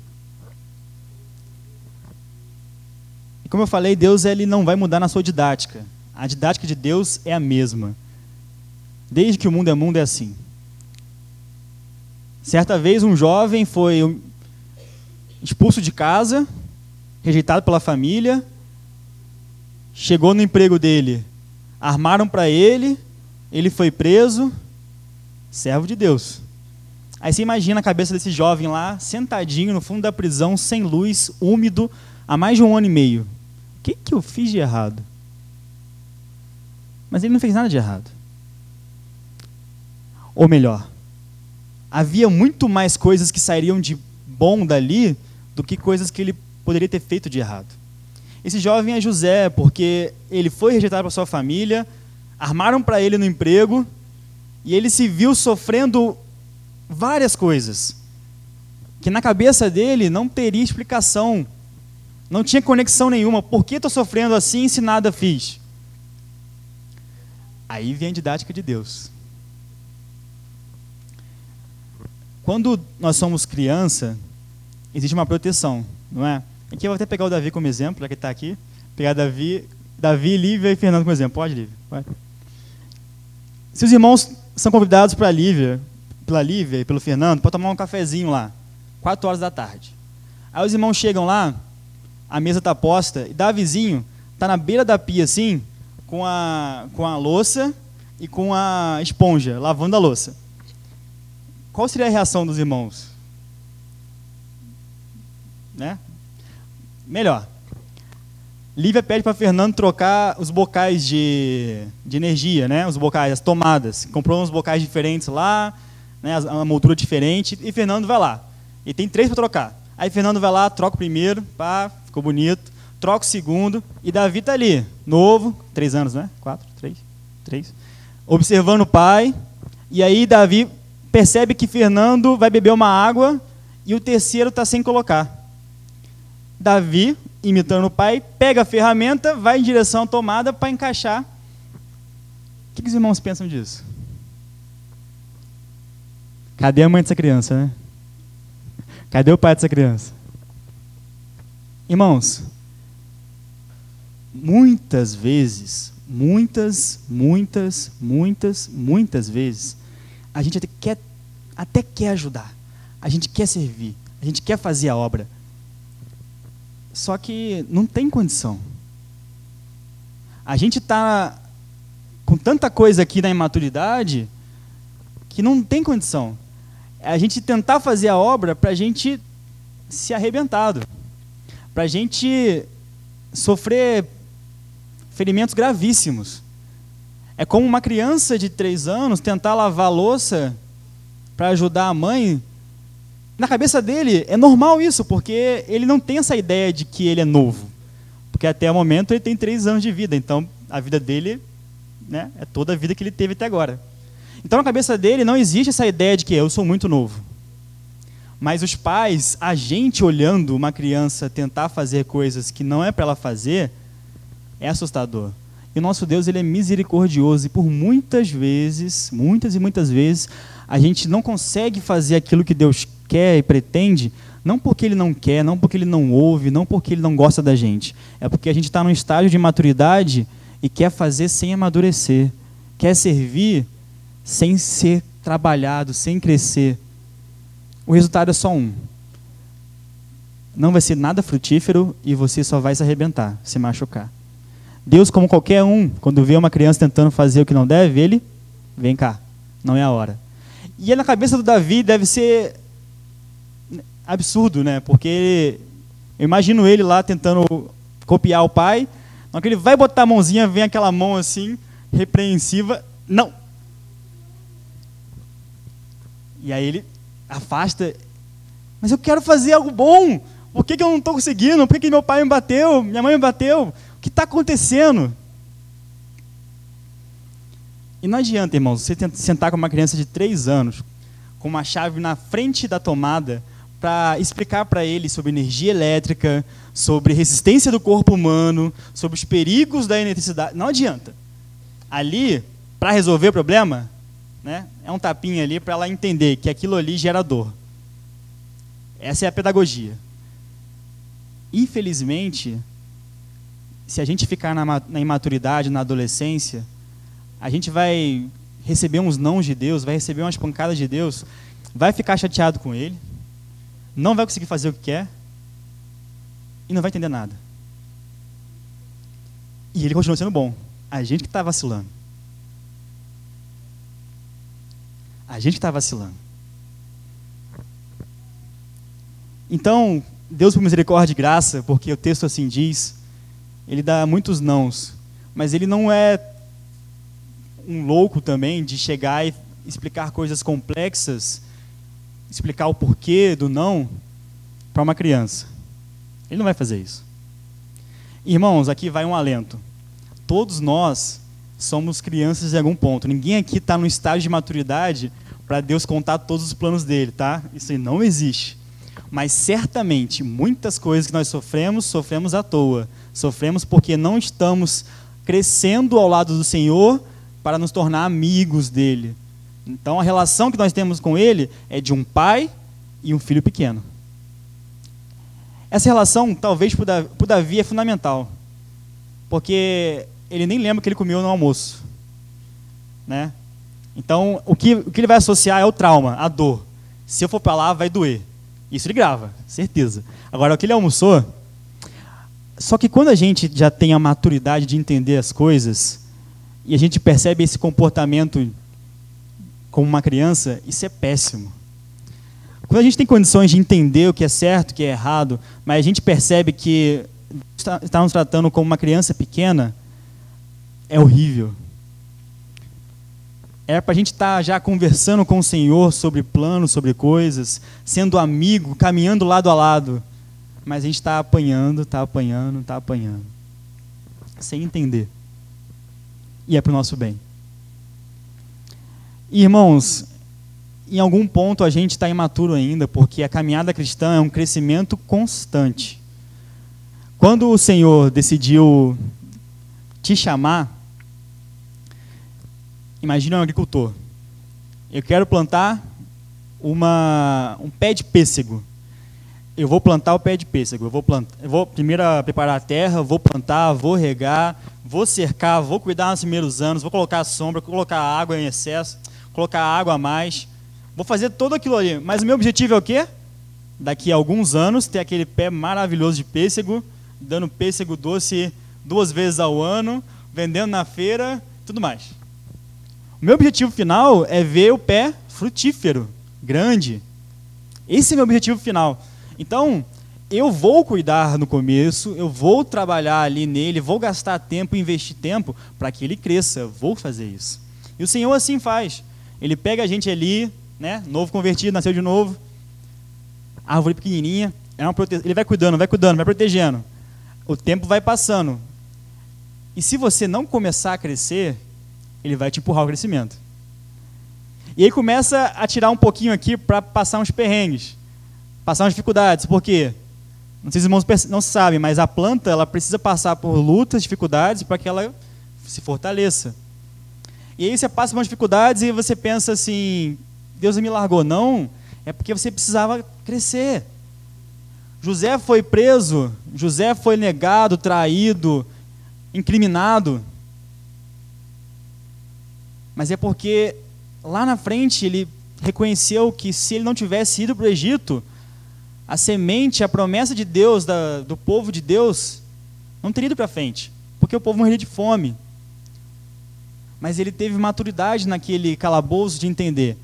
E como eu falei, Deus ele não vai mudar na sua didática. A didática de Deus é a mesma. Desde que o mundo é mundo é assim. Certa vez um jovem foi expulso de casa, rejeitado pela família, chegou no emprego dele, armaram para ele, ele foi preso, servo de Deus. Aí você imagina a cabeça desse jovem lá, sentadinho no fundo da prisão, sem luz, úmido, há mais de um ano e meio. O que, que eu fiz de errado? Mas ele não fez nada de errado. Ou melhor, havia muito mais coisas que sairiam de bom dali do que coisas que ele poderia ter feito de errado. Esse jovem é José, porque ele foi rejeitado por sua família, armaram para ele no emprego, e ele se viu sofrendo várias coisas que na cabeça dele não teria explicação, não tinha conexão nenhuma. Por que estou sofrendo assim se nada fiz? Aí vem a didática de Deus. Quando nós somos criança, existe uma proteção, não é? Aqui eu vou até pegar o Davi como exemplo, já que está aqui. Pegar Davi, Davi, Lívia e Fernando como exemplo. Pode, Lívia? Se os irmãos são convidados para Lívia pela Lívia e pelo Fernando para tomar um cafezinho lá, 4 horas da tarde. Aí os irmãos chegam lá, a mesa está posta, e Davizinho está na beira da pia assim, com a, com a louça e com a esponja, lavando a louça. Qual seria a reação dos irmãos? Né? Melhor. Lívia pede para Fernando trocar os bocais de, de energia, né? Os bocais, as tomadas. Comprou uns bocais diferentes lá, né? a moldura diferente, e Fernando vai lá. E tem três para trocar. Aí Fernando vai lá, troca o primeiro, pá, ficou bonito. Troca o segundo, e Davi está ali, novo, três anos, né? Quatro, três, três. Observando o pai, e aí Davi percebe que Fernando vai beber uma água e o terceiro está sem colocar. Davi, imitando o pai, pega a ferramenta, vai em direção à tomada para encaixar. O que, que os irmãos pensam disso? Cadê a mãe dessa criança, né? Cadê o pai dessa criança? Irmãos, muitas vezes, muitas, muitas, muitas, muitas vezes, a gente quer, até quer ajudar, a gente quer servir, a gente quer fazer a obra, só que não tem condição. A gente está com tanta coisa aqui na imaturidade que não tem condição. É a gente tentar fazer a obra para a gente se arrebentado, para a gente sofrer ferimentos gravíssimos. É como uma criança de três anos tentar lavar louça para ajudar a mãe na cabeça dele é normal isso, porque ele não tem essa ideia de que ele é novo. Porque até o momento ele tem três anos de vida, então a vida dele né, é toda a vida que ele teve até agora. Então na cabeça dele não existe essa ideia de que eu sou muito novo. Mas os pais, a gente olhando uma criança tentar fazer coisas que não é para ela fazer, é assustador. E o nosso Deus ele é misericordioso e por muitas vezes, muitas e muitas vezes, a gente não consegue fazer aquilo que Deus quer e pretende, não porque ele não quer, não porque ele não ouve, não porque ele não gosta da gente. É porque a gente está num estágio de maturidade e quer fazer sem amadurecer. Quer servir sem ser trabalhado, sem crescer. O resultado é só um. Não vai ser nada frutífero e você só vai se arrebentar, se machucar. Deus, como qualquer um, quando vê uma criança tentando fazer o que não deve, ele vem cá, não é a hora. E na cabeça do Davi deve ser absurdo, né? Porque eu imagino ele lá tentando copiar o pai. Na que ele vai botar a mãozinha, vem aquela mão assim, repreensiva. Não! E aí ele afasta. Mas eu quero fazer algo bom. Por que, que eu não estou conseguindo? Por que, que meu pai me bateu? Minha mãe me bateu? Que está acontecendo? E não adianta, irmãos, você sentar com uma criança de três anos, com uma chave na frente da tomada, para explicar para ele sobre energia elétrica, sobre resistência do corpo humano, sobre os perigos da eletricidade. Não adianta. Ali, para resolver o problema, né, é um tapinha ali para ela entender que aquilo ali gera dor. Essa é a pedagogia. Infelizmente, se a gente ficar na, na imaturidade, na adolescência, a gente vai receber uns nãos de Deus, vai receber umas pancadas de Deus, vai ficar chateado com ele, não vai conseguir fazer o que quer e não vai entender nada. E ele continua sendo bom. A gente que está vacilando. A gente que está vacilando. Então, Deus por misericórdia e graça, porque o texto assim diz, ele dá muitos nãos, mas ele não é um louco também de chegar e explicar coisas complexas explicar o porquê do não para uma criança. Ele não vai fazer isso. Irmãos, aqui vai um alento. Todos nós somos crianças em algum ponto. Ninguém aqui está no estágio de maturidade para Deus contar todos os planos dele, tá? Isso aí não existe. Mas certamente muitas coisas que nós sofremos, sofremos à toa. Sofremos porque não estamos crescendo ao lado do Senhor para nos tornar amigos dele, então a relação que nós temos com ele é de um pai e um filho pequeno. Essa relação, talvez para o Davi, é fundamental. Porque ele nem lembra que ele comeu no almoço. Né? Então, o que, o que ele vai associar é o trauma, a dor. Se eu for para lá, vai doer. Isso ele grava, certeza. Agora, o que ele almoçou, Só que quando a gente já tem a maturidade de entender as coisas, e a gente percebe esse comportamento como uma criança, isso é péssimo. Quando a gente tem condições de entender o que é certo, o que é errado, mas a gente percebe que está, nos tratando como uma criança pequena, é horrível. Era para a gente estar tá já conversando com o Senhor sobre planos, sobre coisas, sendo amigo, caminhando lado a lado. Mas a gente está apanhando, está apanhando, está apanhando. Sem entender. E é para o nosso bem. Irmãos, em algum ponto a gente está imaturo ainda, porque a caminhada cristã é um crescimento constante. Quando o Senhor decidiu te chamar, imagine um agricultor. Eu quero plantar uma, um pé de pêssego. Eu vou plantar o pé de pêssego. Eu vou, plantar, eu vou primeiro preparar a terra, vou plantar, vou regar, vou cercar, vou cuidar nos primeiros anos, vou colocar sombra, vou colocar água em excesso, colocar água a mais. Vou fazer tudo aquilo ali. Mas o meu objetivo é o quê? Daqui a alguns anos ter aquele pé maravilhoso de pêssego, dando pêssego doce duas vezes ao ano, vendendo na feira, tudo mais. O meu objetivo final é ver o pé frutífero, grande. Esse é o meu objetivo final. Então, eu vou cuidar no começo, eu vou trabalhar ali nele, vou gastar tempo, investir tempo para que ele cresça. Vou fazer isso. E o Senhor assim faz. Ele pega a gente ali, né, novo convertido, nasceu de novo, árvore pequenininha, é ele vai cuidando, vai cuidando, vai protegendo. O tempo vai passando. E se você não começar a crescer, ele vai te empurrar o crescimento. E aí começa a tirar um pouquinho aqui para passar uns perrengues, passar umas dificuldades. Por quê? Não sei se os irmãos não sabem, mas a planta ela precisa passar por lutas, dificuldades para que ela se fortaleça. E aí você passa por dificuldades e você pensa assim, Deus me largou. Não, é porque você precisava crescer. José foi preso, José foi negado, traído, incriminado mas é porque lá na frente ele reconheceu que se ele não tivesse ido para o Egito, a semente, a promessa de Deus, da, do povo de Deus, não teria ido para frente, porque o povo morreria de fome. Mas ele teve maturidade naquele calabouço de entender.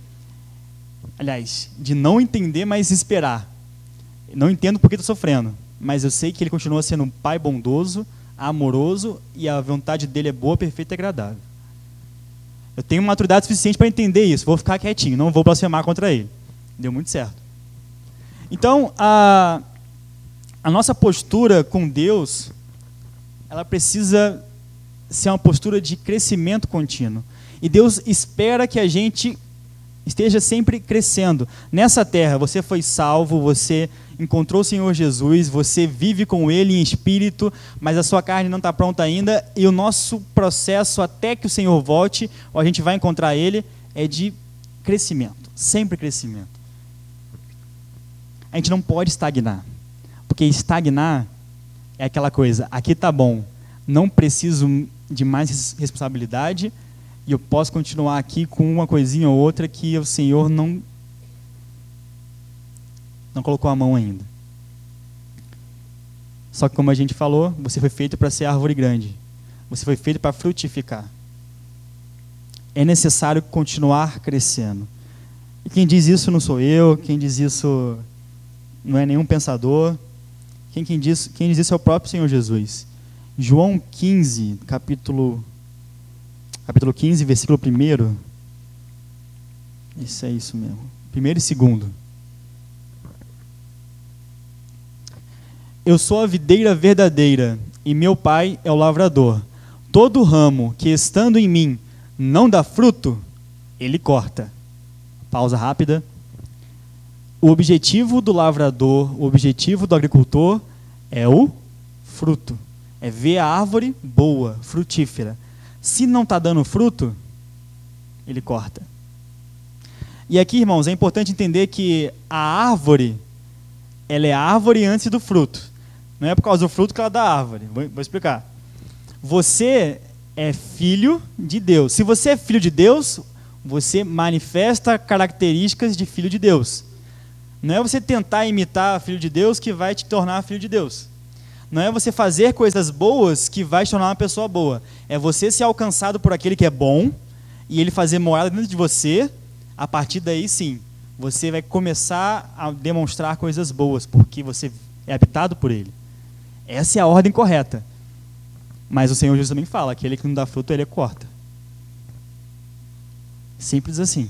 Aliás, de não entender, mas esperar. Não entendo porque estou sofrendo, mas eu sei que ele continua sendo um pai bondoso, amoroso e a vontade dele é boa, perfeita e agradável. Eu tenho maturidade suficiente para entender isso. Vou ficar quietinho, não vou blasfemar contra ele. Deu muito certo. Então, a, a nossa postura com Deus, ela precisa ser uma postura de crescimento contínuo. E Deus espera que a gente esteja sempre crescendo. Nessa terra, você foi salvo, você encontrou o Senhor Jesus, você vive com Ele em espírito, mas a sua carne não está pronta ainda, e o nosso processo até que o Senhor volte, ou a gente vai encontrar Ele, é de crescimento, sempre crescimento. A gente não pode estagnar, porque estagnar é aquela coisa, aqui está bom, não preciso de mais responsabilidade, e eu posso continuar aqui com uma coisinha ou outra que o Senhor não não colocou a mão ainda. Só que como a gente falou, você foi feito para ser árvore grande. Você foi feito para frutificar. É necessário continuar crescendo. E quem diz isso não sou eu, quem diz isso não é nenhum pensador. Quem, quem, diz, quem diz isso é o próprio Senhor Jesus. João 15, capítulo, capítulo 15, versículo 1. Isso é isso mesmo. Primeiro e segundo. Eu sou a videira verdadeira, e meu pai é o lavrador. Todo ramo que estando em mim não dá fruto, ele corta. Pausa rápida. O objetivo do lavrador, o objetivo do agricultor é o fruto. É ver a árvore boa, frutífera. Se não está dando fruto, ele corta. E aqui, irmãos, é importante entender que a árvore, ela é árvore antes do fruto. Não é por causa do fruto que ela dá árvore. Vou, vou explicar. Você é filho de Deus. Se você é filho de Deus, você manifesta características de filho de Deus. Não é você tentar imitar filho de Deus que vai te tornar filho de Deus. Não é você fazer coisas boas que vai te tornar uma pessoa boa. É você ser alcançado por aquele que é bom e ele fazer morada dentro de você. A partir daí, sim, você vai começar a demonstrar coisas boas, porque você é habitado por ele. Essa é a ordem correta. Mas o Senhor Jesus também fala: aquele que não dá fruto, ele corta. Simples assim.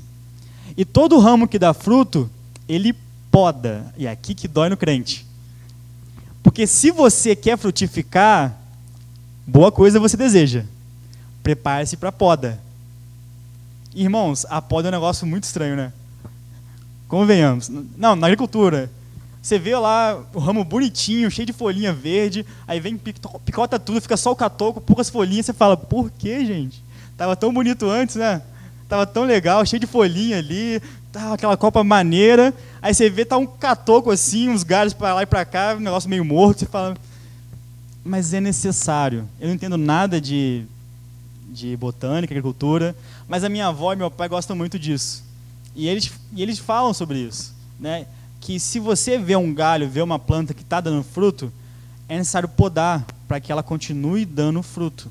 E todo ramo que dá fruto, ele poda. E é aqui que dói no crente. Porque se você quer frutificar, boa coisa você deseja. Prepare-se para a poda. Irmãos, a poda é um negócio muito estranho, né? Convenhamos. Não, na agricultura. Você vê lá o ramo bonitinho, cheio de folhinha verde, aí vem, picota tudo, fica só o catoco, poucas folhinhas, você fala, por que, gente? Tava tão bonito antes, né? Tava tão legal, cheio de folhinha ali, tava aquela copa maneira. Aí você vê, tá um catoco assim, uns galhos para lá e para cá, um negócio meio morto, você fala, mas é necessário. Eu não entendo nada de, de botânica, agricultura, mas a minha avó e meu pai gostam muito disso. E eles, e eles falam sobre isso, né? Que se você vê um galho, vê uma planta que está dando fruto, é necessário podar para que ela continue dando fruto.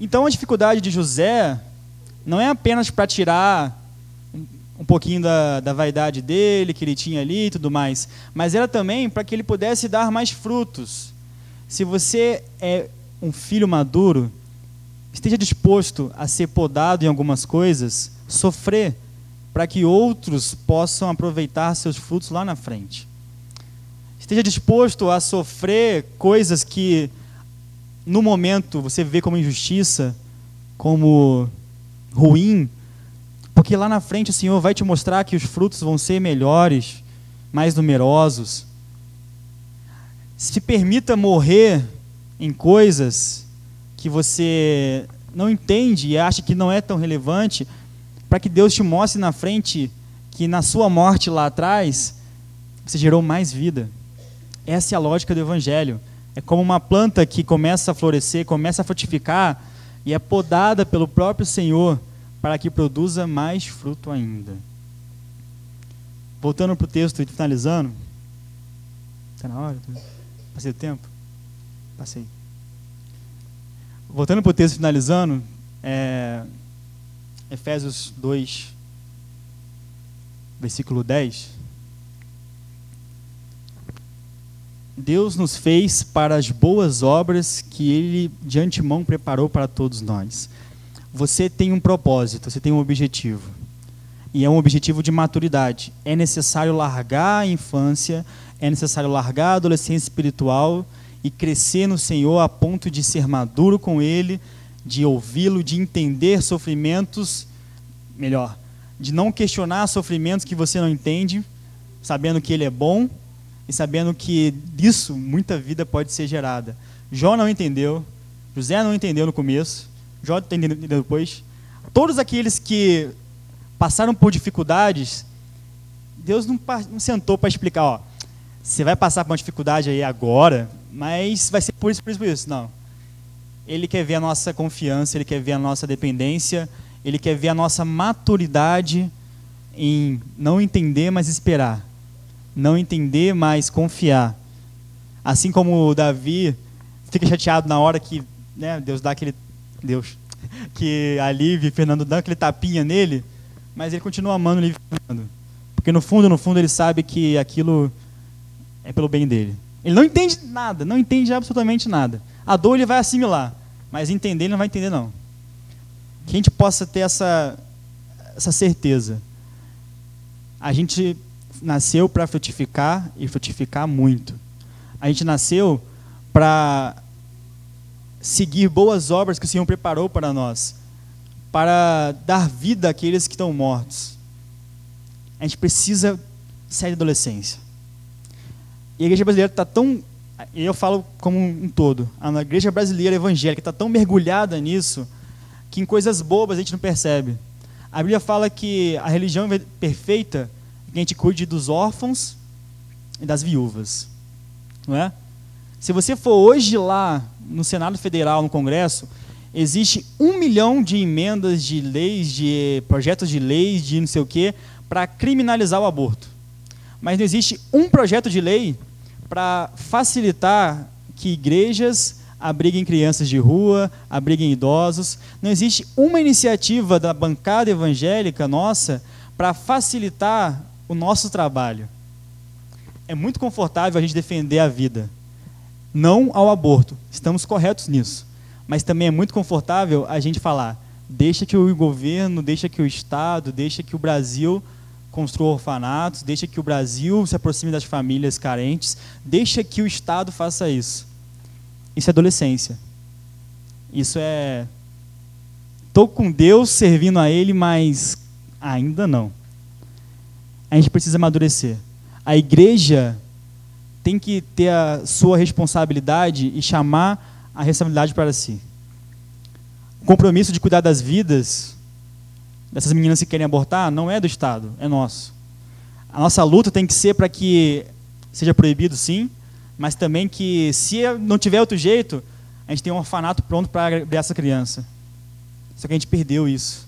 Então a dificuldade de José não é apenas para tirar um pouquinho da, da vaidade dele, que ele tinha ali e tudo mais, mas era também para que ele pudesse dar mais frutos. Se você é um filho maduro, esteja disposto a ser podado em algumas coisas, sofrer, para que outros possam aproveitar seus frutos lá na frente. Esteja disposto a sofrer coisas que no momento você vê como injustiça, como ruim, porque lá na frente o Senhor vai te mostrar que os frutos vão ser melhores, mais numerosos. Se permita morrer em coisas que você não entende e acha que não é tão relevante, para que Deus te mostre na frente que na sua morte lá atrás você gerou mais vida. Essa é a lógica do Evangelho. É como uma planta que começa a florescer, começa a frutificar, e é podada pelo próprio Senhor para que produza mais fruto ainda. Voltando para o texto e finalizando. Está na hora? Passei o tempo? Passei. Voltando para o texto finalizando, é, Efésios 2, versículo 10. Deus nos fez para as boas obras que Ele de antemão preparou para todos nós. Você tem um propósito, você tem um objetivo. E é um objetivo de maturidade. É necessário largar a infância, é necessário largar a adolescência espiritual e crescer no Senhor a ponto de ser maduro com Ele, de ouvi-lo, de entender sofrimentos, melhor, de não questionar sofrimentos que você não entende, sabendo que Ele é bom e sabendo que disso muita vida pode ser gerada. Jó não entendeu, José não entendeu no começo, Jó está entendendo depois. Todos aqueles que passaram por dificuldades, Deus não, não sentou para explicar, ó, você vai passar por uma dificuldade aí agora, mas vai ser por isso, por isso, por isso. Não. Ele quer ver a nossa confiança, ele quer ver a nossa dependência, ele quer ver a nossa maturidade em não entender, mas esperar não entender, mas confiar. Assim como Davi fica chateado na hora que né, Deus dá aquele. Deus. Que alivia Fernando dá aquele tapinha nele, mas ele continua amando o Fernando. Porque no fundo, no fundo, ele sabe que aquilo é pelo bem dele. Ele não entende nada, não entende absolutamente nada. A dor ele vai assimilar, mas entender ele não vai entender, não. Que a gente possa ter essa, essa certeza. A gente nasceu para frutificar e frutificar muito. A gente nasceu para seguir boas obras que o Senhor preparou para nós, para dar vida àqueles que estão mortos. A gente precisa sair da adolescência. E a igreja brasileira está tão. Eu falo como um todo. A igreja brasileira evangélica está tão mergulhada nisso que em coisas bobas a gente não percebe. A Bíblia fala que a religião perfeita que a gente cuide dos órfãos e das viúvas. Não é? Se você for hoje lá no Senado Federal, no Congresso, existe um milhão de emendas de leis, de projetos de leis, de não sei o quê, para criminalizar o aborto. Mas não existe um projeto de lei para facilitar que igrejas abriguem crianças de rua, abriguem idosos. Não existe uma iniciativa da bancada evangélica nossa para facilitar o nosso trabalho. É muito confortável a gente defender a vida, não ao aborto. Estamos corretos nisso. Mas também é muito confortável a gente falar: deixa que o governo, deixa que o Estado, deixa que o Brasil construa orfanatos, deixa que o Brasil se aproxime das famílias carentes, deixa que o Estado faça isso. Isso é adolescência. Isso é. Estou com Deus servindo a Ele, mas ainda não. A gente precisa amadurecer. A igreja tem que ter a sua responsabilidade e chamar a responsabilidade para si. O compromisso de cuidar das vidas dessas meninas que querem abortar não é do Estado, é nosso. A nossa luta tem que ser para que seja proibido, sim, mas também que, se não tiver outro jeito, a gente tem um orfanato pronto para essa criança. Só que a gente perdeu isso.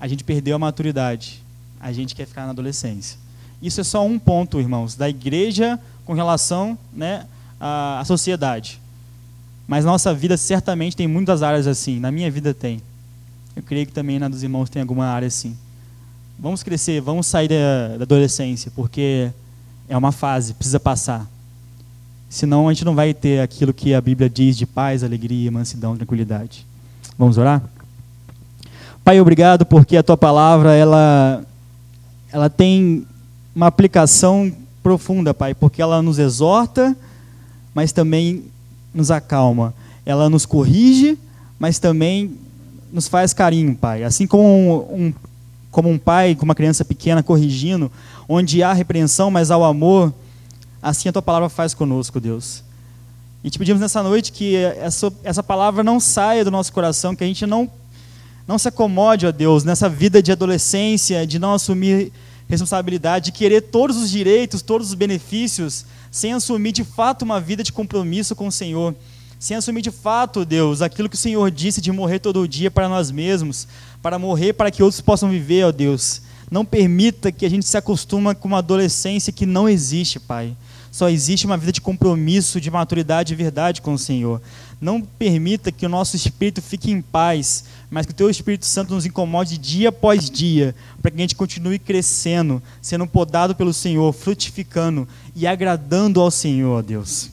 A gente perdeu a maturidade. A gente quer ficar na adolescência. Isso é só um ponto, irmãos, da igreja com relação né, à, à sociedade. Mas nossa vida certamente tem muitas áreas assim. Na minha vida tem. Eu creio que também na dos irmãos tem alguma área assim. Vamos crescer, vamos sair da, da adolescência, porque é uma fase, precisa passar. Senão a gente não vai ter aquilo que a Bíblia diz de paz, alegria, mansidão, tranquilidade. Vamos orar? Pai, obrigado porque a tua palavra ela ela tem uma aplicação profunda, Pai, porque ela nos exorta, mas também nos acalma. Ela nos corrige, mas também nos faz carinho, Pai. Assim como um, um como um pai com uma criança pequena corrigindo, onde há repreensão, mas há o amor, assim a tua palavra faz conosco, Deus. E te pedimos nessa noite que essa, essa palavra não saia do nosso coração, que a gente não, não se acomode, ó Deus, nessa vida de adolescência, de não assumir responsabilidade, de querer todos os direitos, todos os benefícios, sem assumir de fato uma vida de compromisso com o Senhor sem assumir de fato, Deus, aquilo que o Senhor disse de morrer todo dia para nós mesmos, para morrer para que outros possam viver, ó Deus. Não permita que a gente se acostuma com uma adolescência que não existe, Pai. Só existe uma vida de compromisso, de maturidade e verdade com o Senhor. Não permita que o nosso espírito fique em paz, mas que o Teu Espírito Santo nos incomode dia após dia, para que a gente continue crescendo, sendo podado pelo Senhor, frutificando e agradando ao Senhor, Deus.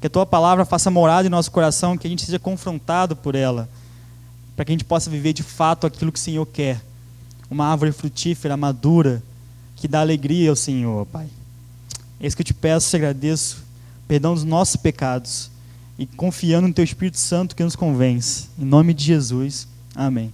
Que a Tua palavra faça morada em nosso coração, que a gente seja confrontado por ela, para que a gente possa viver de fato aquilo que o Senhor quer. Uma árvore frutífera, madura, que dá alegria ao Senhor, Pai. É isso que eu te peço, te agradeço. Perdão dos nossos pecados. E confiando no Teu Espírito Santo que nos convence. Em nome de Jesus. Amém.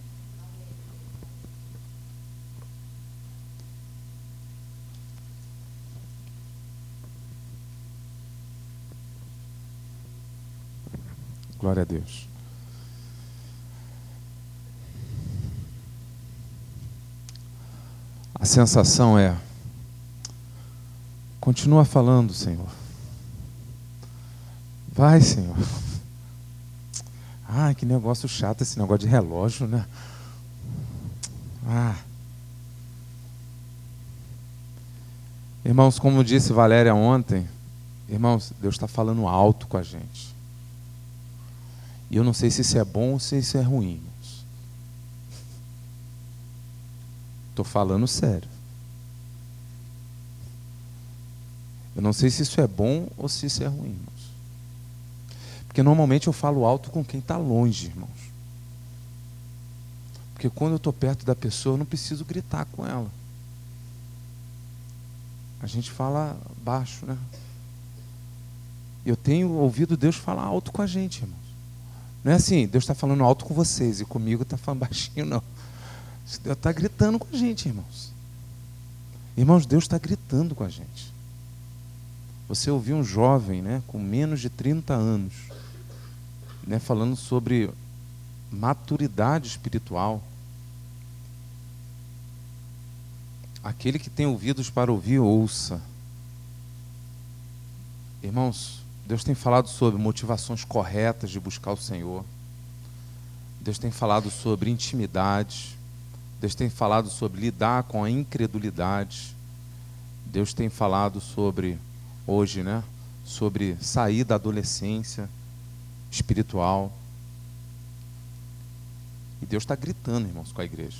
Glória a Deus. A sensação é Continua falando, Senhor. Vai, Senhor. Ah, que negócio chato esse negócio de relógio, né? Ah. Irmãos, como disse Valéria ontem, irmãos, Deus está falando alto com a gente. E eu não sei se isso é bom ou se isso é ruim. Estou falando sério. Eu não sei se isso é bom ou se isso é ruim, irmãos. Porque normalmente eu falo alto com quem está longe, irmãos. Porque quando eu estou perto da pessoa, eu não preciso gritar com ela. A gente fala baixo, né? Eu tenho ouvido Deus falar alto com a gente, irmãos. Não é assim, Deus está falando alto com vocês e comigo está falando baixinho, não. Deus está gritando com a gente, irmãos. Irmãos, Deus está gritando com a gente. Você ouviu um jovem né, com menos de 30 anos né, falando sobre maturidade espiritual. Aquele que tem ouvidos para ouvir, ouça. Irmãos, Deus tem falado sobre motivações corretas de buscar o Senhor. Deus tem falado sobre intimidade. Deus tem falado sobre lidar com a incredulidade. Deus tem falado sobre hoje, né? sobre sair da adolescência espiritual. E Deus está gritando, irmãos, com a igreja.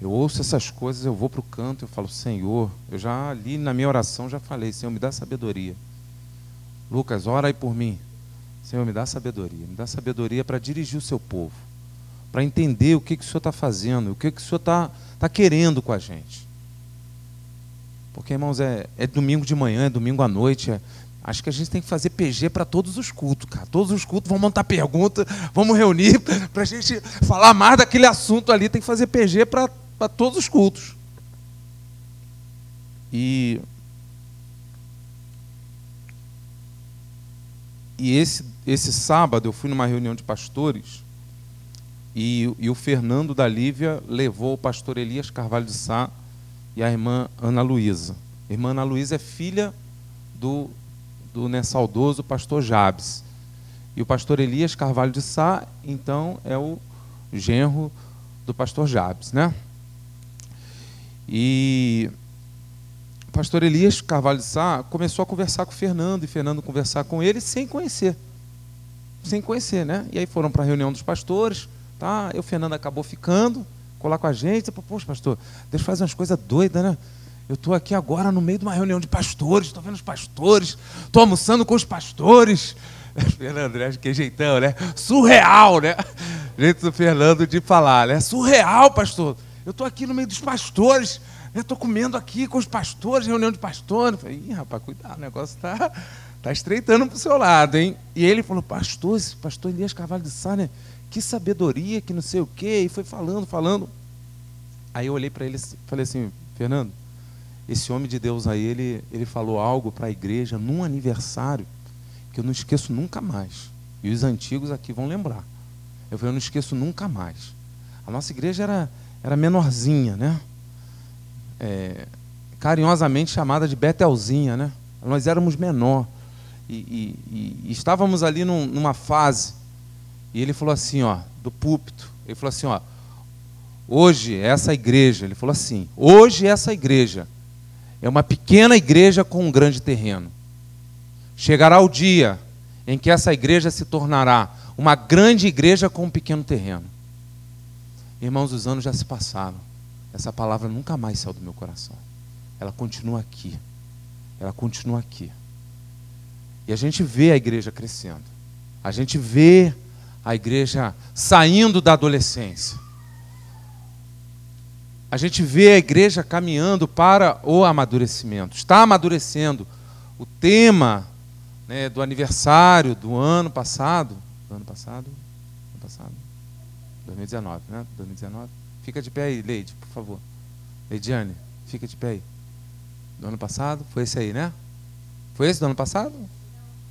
Eu ouço essas coisas, eu vou para o canto, eu falo, Senhor, eu já ali na minha oração já falei, Senhor, me dá sabedoria. Lucas, ora aí por mim. Senhor, me dá sabedoria, me dá sabedoria para dirigir o seu povo, para entender o que, que o Senhor está fazendo, o que, que o Senhor está tá querendo com a gente. Porque, irmãos, é, é domingo de manhã, é domingo à noite. É, acho que a gente tem que fazer PG para todos os cultos, cara. Todos os cultos, vamos montar pergunta, vamos reunir para a gente falar mais daquele assunto ali. Tem que fazer PG para todos os cultos. E, e esse, esse sábado eu fui numa reunião de pastores e, e o Fernando da Lívia levou o pastor Elias Carvalho de Sá e a irmã Ana Luísa. A irmã Ana Luísa é filha do, do né, saudoso pastor Jabes. E o pastor Elias Carvalho de Sá, então, é o genro do pastor Jabes, né? E o pastor Elias Carvalho de Sá começou a conversar com o Fernando, e Fernando conversar com ele sem conhecer. Sem conhecer, né? E aí foram para a reunião dos pastores, tá? E o Fernando acabou ficando, colar com a gente. Poxa, pastor, Deus faz umas coisas doidas, né? Eu estou aqui agora no meio de uma reunião de pastores, estou vendo os pastores, estou almoçando com os pastores. Fernando, né? que jeitão, né? Surreal, né? Jeito do Fernando de falar, né? Surreal, pastor. Eu estou aqui no meio dos pastores, estou comendo aqui com os pastores, reunião de pastores. Eu falei, Ih, rapaz, cuidado, o negócio está tá estreitando para o seu lado, hein? E ele falou, pastor, esse pastor Elias Carvalho de Sá, né? Que sabedoria, que não sei o quê, e foi falando, falando. Aí eu olhei para ele e falei assim, Fernando, esse homem de Deus aí, ele, ele falou algo para a igreja num aniversário que eu não esqueço nunca mais. E os antigos aqui vão lembrar. Eu falei, eu não esqueço nunca mais. A nossa igreja era, era menorzinha, né? É, carinhosamente chamada de Betelzinha, né? Nós éramos menor. E, e, e estávamos ali num, numa fase e ele falou assim, ó, do púlpito. Ele falou assim, ó, hoje essa igreja, ele falou assim, hoje essa igreja é uma pequena igreja com um grande terreno. Chegará o dia em que essa igreja se tornará uma grande igreja com um pequeno terreno. Irmãos, os anos já se passaram. Essa palavra nunca mais saiu do meu coração. Ela continua aqui. Ela continua aqui. E a gente vê a igreja crescendo. A gente vê a igreja saindo da adolescência. A gente vê a igreja caminhando para o amadurecimento, está amadurecendo. O tema né, do aniversário do ano passado, do ano passado, ano passado, 2019, né? 2019. Fica de pé aí, Leide, por favor. Leidiane, fica de pé aí. Do ano passado, foi esse aí, né? Foi esse do ano passado?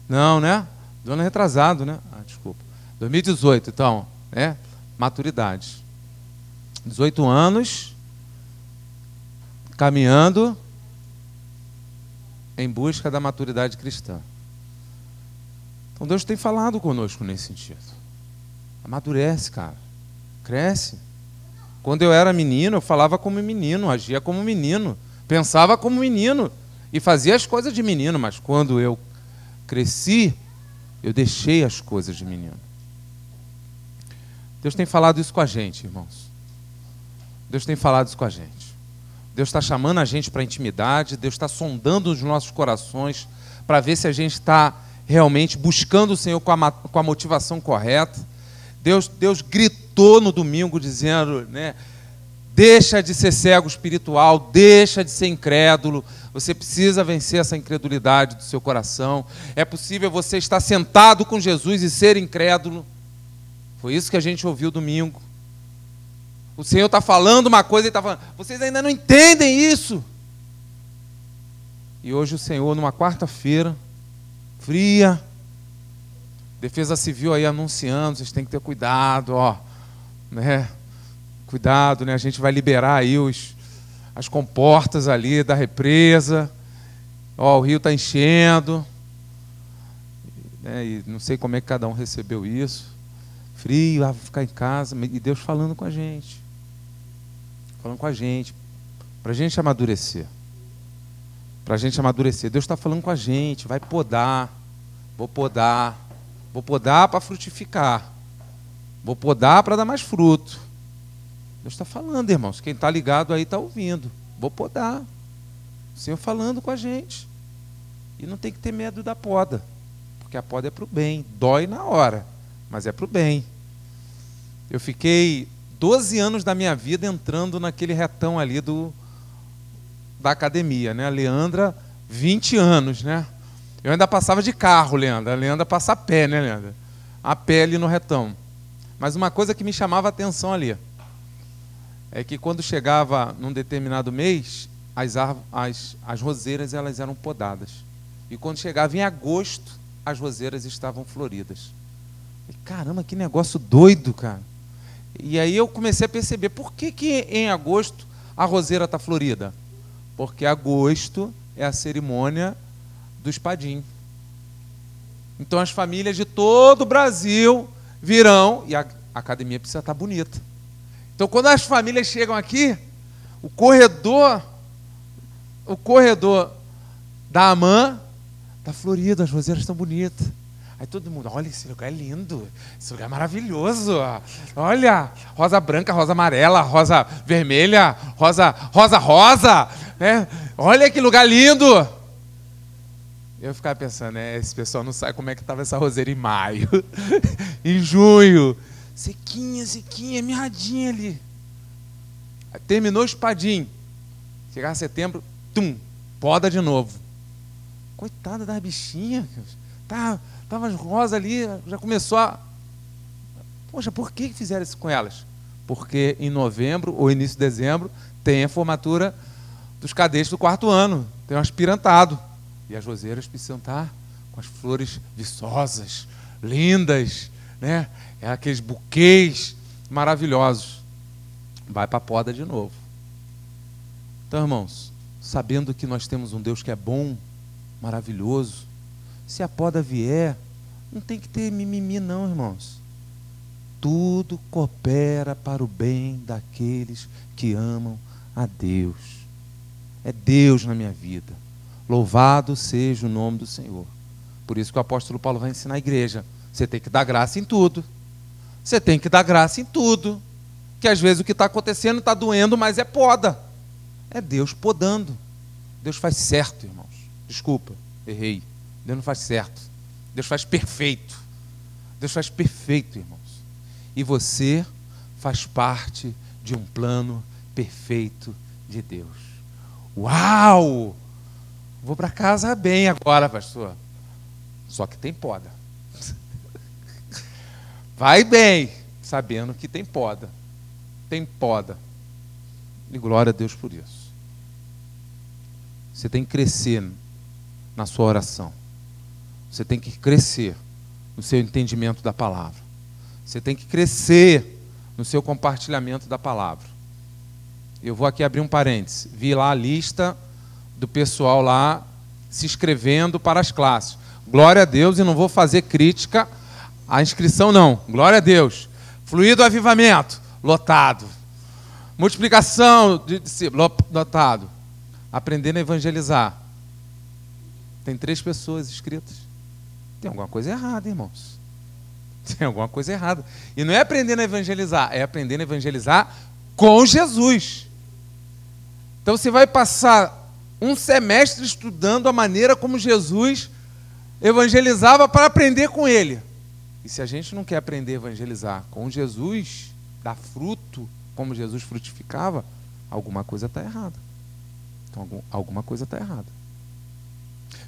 Não, né? Do ano retrasado, né? Ah, desculpa. 2018, então, né? Maturidade. 18 anos, caminhando em busca da maturidade cristã. Então Deus tem falado conosco nesse sentido. Amadurece, cara. Cresce. Quando eu era menino, eu falava como menino, agia como menino, pensava como menino e fazia as coisas de menino, mas quando eu cresci, eu deixei as coisas de menino. Deus tem falado isso com a gente, irmãos. Deus tem falado isso com a gente. Deus está chamando a gente para intimidade, Deus está sondando os nossos corações para ver se a gente está realmente buscando o Senhor com a, com a motivação correta. Deus, Deus gritou no domingo dizendo, né? Deixa de ser cego espiritual, deixa de ser incrédulo. Você precisa vencer essa incredulidade do seu coração. É possível você estar sentado com Jesus e ser incrédulo. Foi isso que a gente ouviu domingo. O Senhor está falando uma coisa e está falando, vocês ainda não entendem isso. E hoje o Senhor, numa quarta-feira, fria, Defesa Civil aí anunciando, vocês têm que ter cuidado, ó, né? Cuidado, né? A gente vai liberar aí os, as comportas ali da represa. Ó, o rio está enchendo. É, e não sei como é que cada um recebeu isso frio, ah, vou ficar em casa, e Deus falando com a gente, falando com a gente, para a gente amadurecer, para a gente amadurecer. Deus está falando com a gente, vai podar, vou podar, vou podar para frutificar, vou podar para dar mais fruto. Deus está falando, irmãos. Quem está ligado aí está ouvindo. Vou podar. O Senhor falando com a gente. E não tem que ter medo da poda. Porque a poda é para o bem. Dói na hora, mas é para o bem. Eu fiquei 12 anos da minha vida entrando naquele retão ali do, da academia, né? A Leandra, 20 anos, né? Eu ainda passava de carro, Leandra. A Leandra passa a pé, né, Leandra? A pé no retão. Mas uma coisa que me chamava a atenção ali é que quando chegava num determinado mês, as, as, as roseiras elas eram podadas. E quando chegava em agosto, as roseiras estavam floridas. E, caramba, que negócio doido, cara. E aí eu comecei a perceber por que, que em agosto a roseira está florida? Porque agosto é a cerimônia do espadim. Então as famílias de todo o Brasil virão e a academia precisa estar tá bonita. Então quando as famílias chegam aqui, o corredor, o corredor da Amã está florido, as roseiras estão bonitas. Aí todo mundo, olha, esse lugar é lindo, esse lugar é maravilhoso. Olha, rosa branca, rosa amarela, rosa vermelha, rosa, rosa, rosa. Né? Olha que lugar lindo! Eu ficava pensando, né, esse pessoal não sabe como é que estava essa roseira em maio, em junho. Sequinha, sequinha, mirradinha ali. terminou o espadim. Chegar setembro, tum, poda de novo. Coitada das bichinhas. Tá, tava as rosas ali, já começou a. Poxa, por que fizeram isso com elas? Porque em novembro ou início de dezembro tem a formatura dos cadetes do quarto ano. Tem um aspirantado. E as roseiras precisam estar com as flores viçosas, lindas, né? É aqueles buquês maravilhosos. Vai para a poda de novo. Então, irmãos, sabendo que nós temos um Deus que é bom, maravilhoso, se a poda vier, não tem que ter mimimi, não, irmãos. Tudo coopera para o bem daqueles que amam a Deus. É Deus na minha vida. Louvado seja o nome do Senhor. Por isso que o apóstolo Paulo vai ensinar a igreja. Você tem que dar graça em tudo. Você tem que dar graça em tudo. Que às vezes o que está acontecendo está doendo, mas é poda. É Deus podando. Deus faz certo, irmãos. Desculpa, errei. Deus não faz certo. Deus faz perfeito. Deus faz perfeito, irmãos. E você faz parte de um plano perfeito de Deus. Uau! Vou para casa bem agora, pastor. Só que tem poda. Vai bem, sabendo que tem poda. Tem poda. E glória a Deus por isso. Você tem que crescer na sua oração. Você tem que crescer no seu entendimento da palavra. Você tem que crescer no seu compartilhamento da palavra. Eu vou aqui abrir um parênteses. Vi lá a lista do pessoal lá se inscrevendo para as classes. Glória a Deus e não vou fazer crítica à inscrição, não. Glória a Deus. Fluido avivamento, lotado. Multiplicação de discípulos, lotado. Aprendendo a evangelizar. Tem três pessoas inscritas. Tem alguma coisa errada, irmãos. Tem alguma coisa errada. E não é aprendendo a evangelizar, é aprendendo a evangelizar com Jesus. Então você vai passar um semestre estudando a maneira como Jesus evangelizava para aprender com ele. E se a gente não quer aprender a evangelizar com Jesus, dar fruto como Jesus frutificava, alguma coisa está errada. Então, alguma coisa está errada.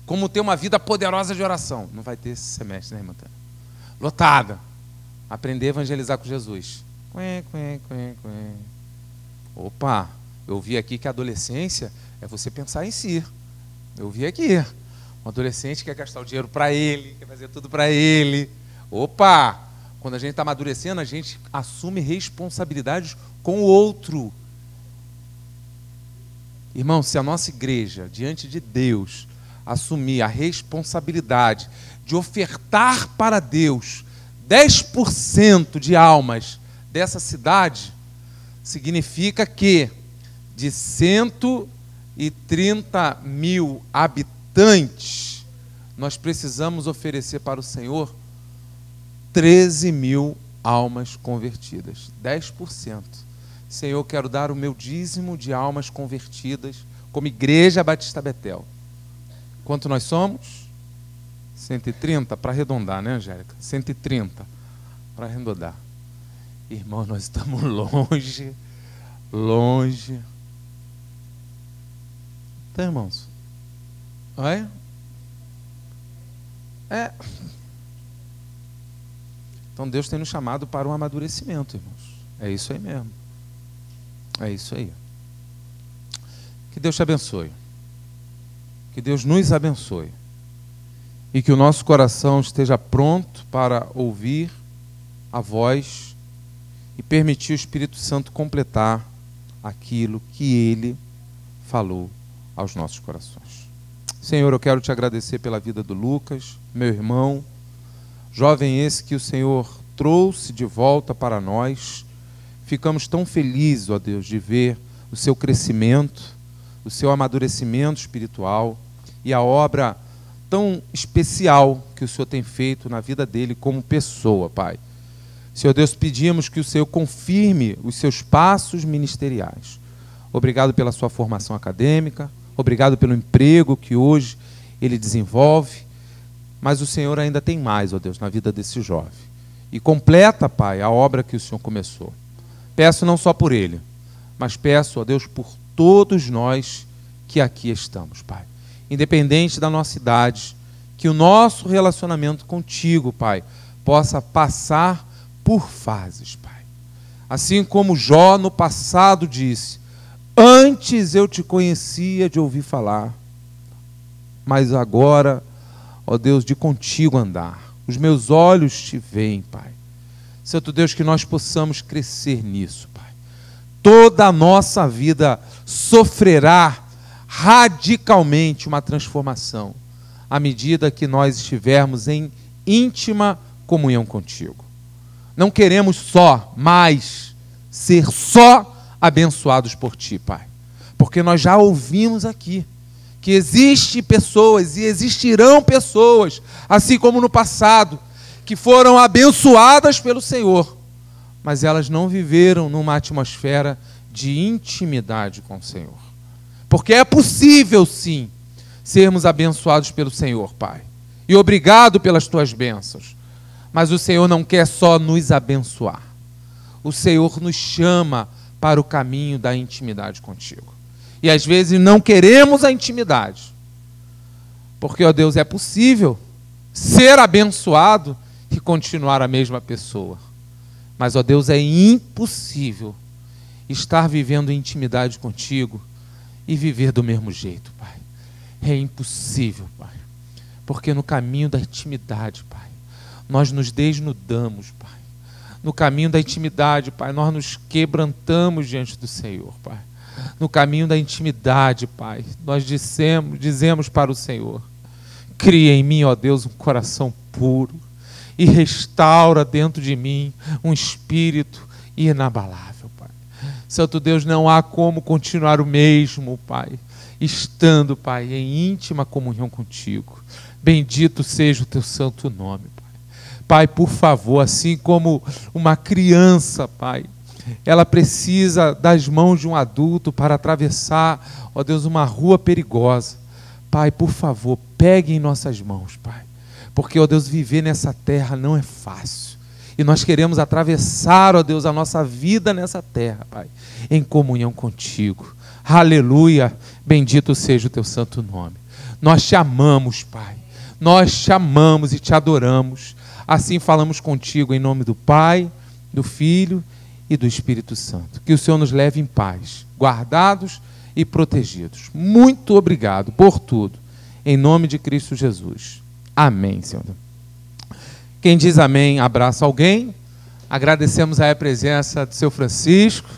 Como ter uma vida poderosa de oração. Não vai ter esse semestre, né, irmã? Lotada. Aprender a evangelizar com Jesus. Quen, quen, quen, quen. Opa! Eu vi aqui que a adolescência é você pensar em si. Eu vi aqui. Um adolescente quer gastar o dinheiro para ele, quer fazer tudo para ele. Opa! Quando a gente está amadurecendo, a gente assume responsabilidades com o outro. Irmão, se a nossa igreja, diante de Deus, assumir a responsabilidade de ofertar para Deus 10% de almas dessa cidade, significa que de 100 e 30 mil habitantes, nós precisamos oferecer para o Senhor 13 mil almas convertidas, 10%. Senhor, quero dar o meu dízimo de almas convertidas como Igreja Batista Betel. Quanto nós somos? 130 para arredondar, né, Angélica? 130 para arredondar. Irmão, nós estamos longe, longe. Tá, irmãos? Olha. É. Então Deus tem nos chamado para um amadurecimento, irmãos. É isso aí mesmo. É isso aí. Que Deus te abençoe. Que Deus nos abençoe. E que o nosso coração esteja pronto para ouvir a voz e permitir o Espírito Santo completar aquilo que ele falou aos nossos corações. Senhor, eu quero te agradecer pela vida do Lucas, meu irmão, jovem esse que o Senhor trouxe de volta para nós. Ficamos tão felizes, ó Deus, de ver o seu crescimento, o seu amadurecimento espiritual e a obra tão especial que o Senhor tem feito na vida dele como pessoa, Pai. Senhor Deus, pedimos que o Senhor confirme os seus passos ministeriais. Obrigado pela sua formação acadêmica, obrigado pelo emprego que hoje ele desenvolve, mas o Senhor ainda tem mais, ó Deus, na vida desse jovem. E completa, Pai, a obra que o Senhor começou. Peço não só por ele, mas peço, ó Deus, por todos nós que aqui estamos, Pai. Independente da nossa idade, que o nosso relacionamento contigo, Pai, possa passar por fases, Pai. Assim como Jó no passado disse: Antes eu te conhecia de ouvir falar, mas agora, ó Deus, de contigo andar. Os meus olhos te veem, Pai. Santo Deus, que nós possamos crescer nisso. Toda a nossa vida sofrerá radicalmente uma transformação à medida que nós estivermos em íntima comunhão contigo. Não queremos só mais ser só abençoados por ti, Pai. Porque nós já ouvimos aqui que existem pessoas e existirão pessoas, assim como no passado, que foram abençoadas pelo Senhor, mas elas não viveram numa atmosfera de intimidade com o Senhor. Porque é possível, sim, sermos abençoados pelo Senhor, Pai. E obrigado pelas tuas bênçãos. Mas o Senhor não quer só nos abençoar. O Senhor nos chama para o caminho da intimidade contigo. E às vezes não queremos a intimidade. Porque, ó Deus, é possível ser abençoado e continuar a mesma pessoa. Mas, ó Deus, é impossível estar vivendo intimidade contigo e viver do mesmo jeito, Pai. É impossível, Pai. Porque no caminho da intimidade, Pai, nós nos desnudamos, Pai. No caminho da intimidade, Pai, nós nos quebrantamos diante do Senhor, Pai. No caminho da intimidade, Pai, nós dissemos, dizemos para o Senhor: cria em mim, ó Deus, um coração puro e restaura dentro de mim um espírito inabalável, Pai. Santo Deus, não há como continuar o mesmo, Pai, estando, Pai, em íntima comunhão contigo. Bendito seja o teu santo nome, Pai, por favor, assim como uma criança, Pai, ela precisa das mãos de um adulto para atravessar, ó Deus, uma rua perigosa. Pai, por favor, pegue em nossas mãos, Pai. Porque, ó Deus, viver nessa terra não é fácil. E nós queremos atravessar, ó Deus, a nossa vida nessa terra, Pai, em comunhão contigo. Aleluia. Bendito seja o teu santo nome. Nós te amamos, Pai. Nós te amamos e te adoramos. Assim falamos contigo em nome do Pai, do Filho e do Espírito Santo. Que o Senhor nos leve em paz, guardados e protegidos. Muito obrigado por tudo. Em nome de Cristo Jesus. Amém, Senhor. Quem diz amém, abraça alguém. Agradecemos a presença do seu Francisco.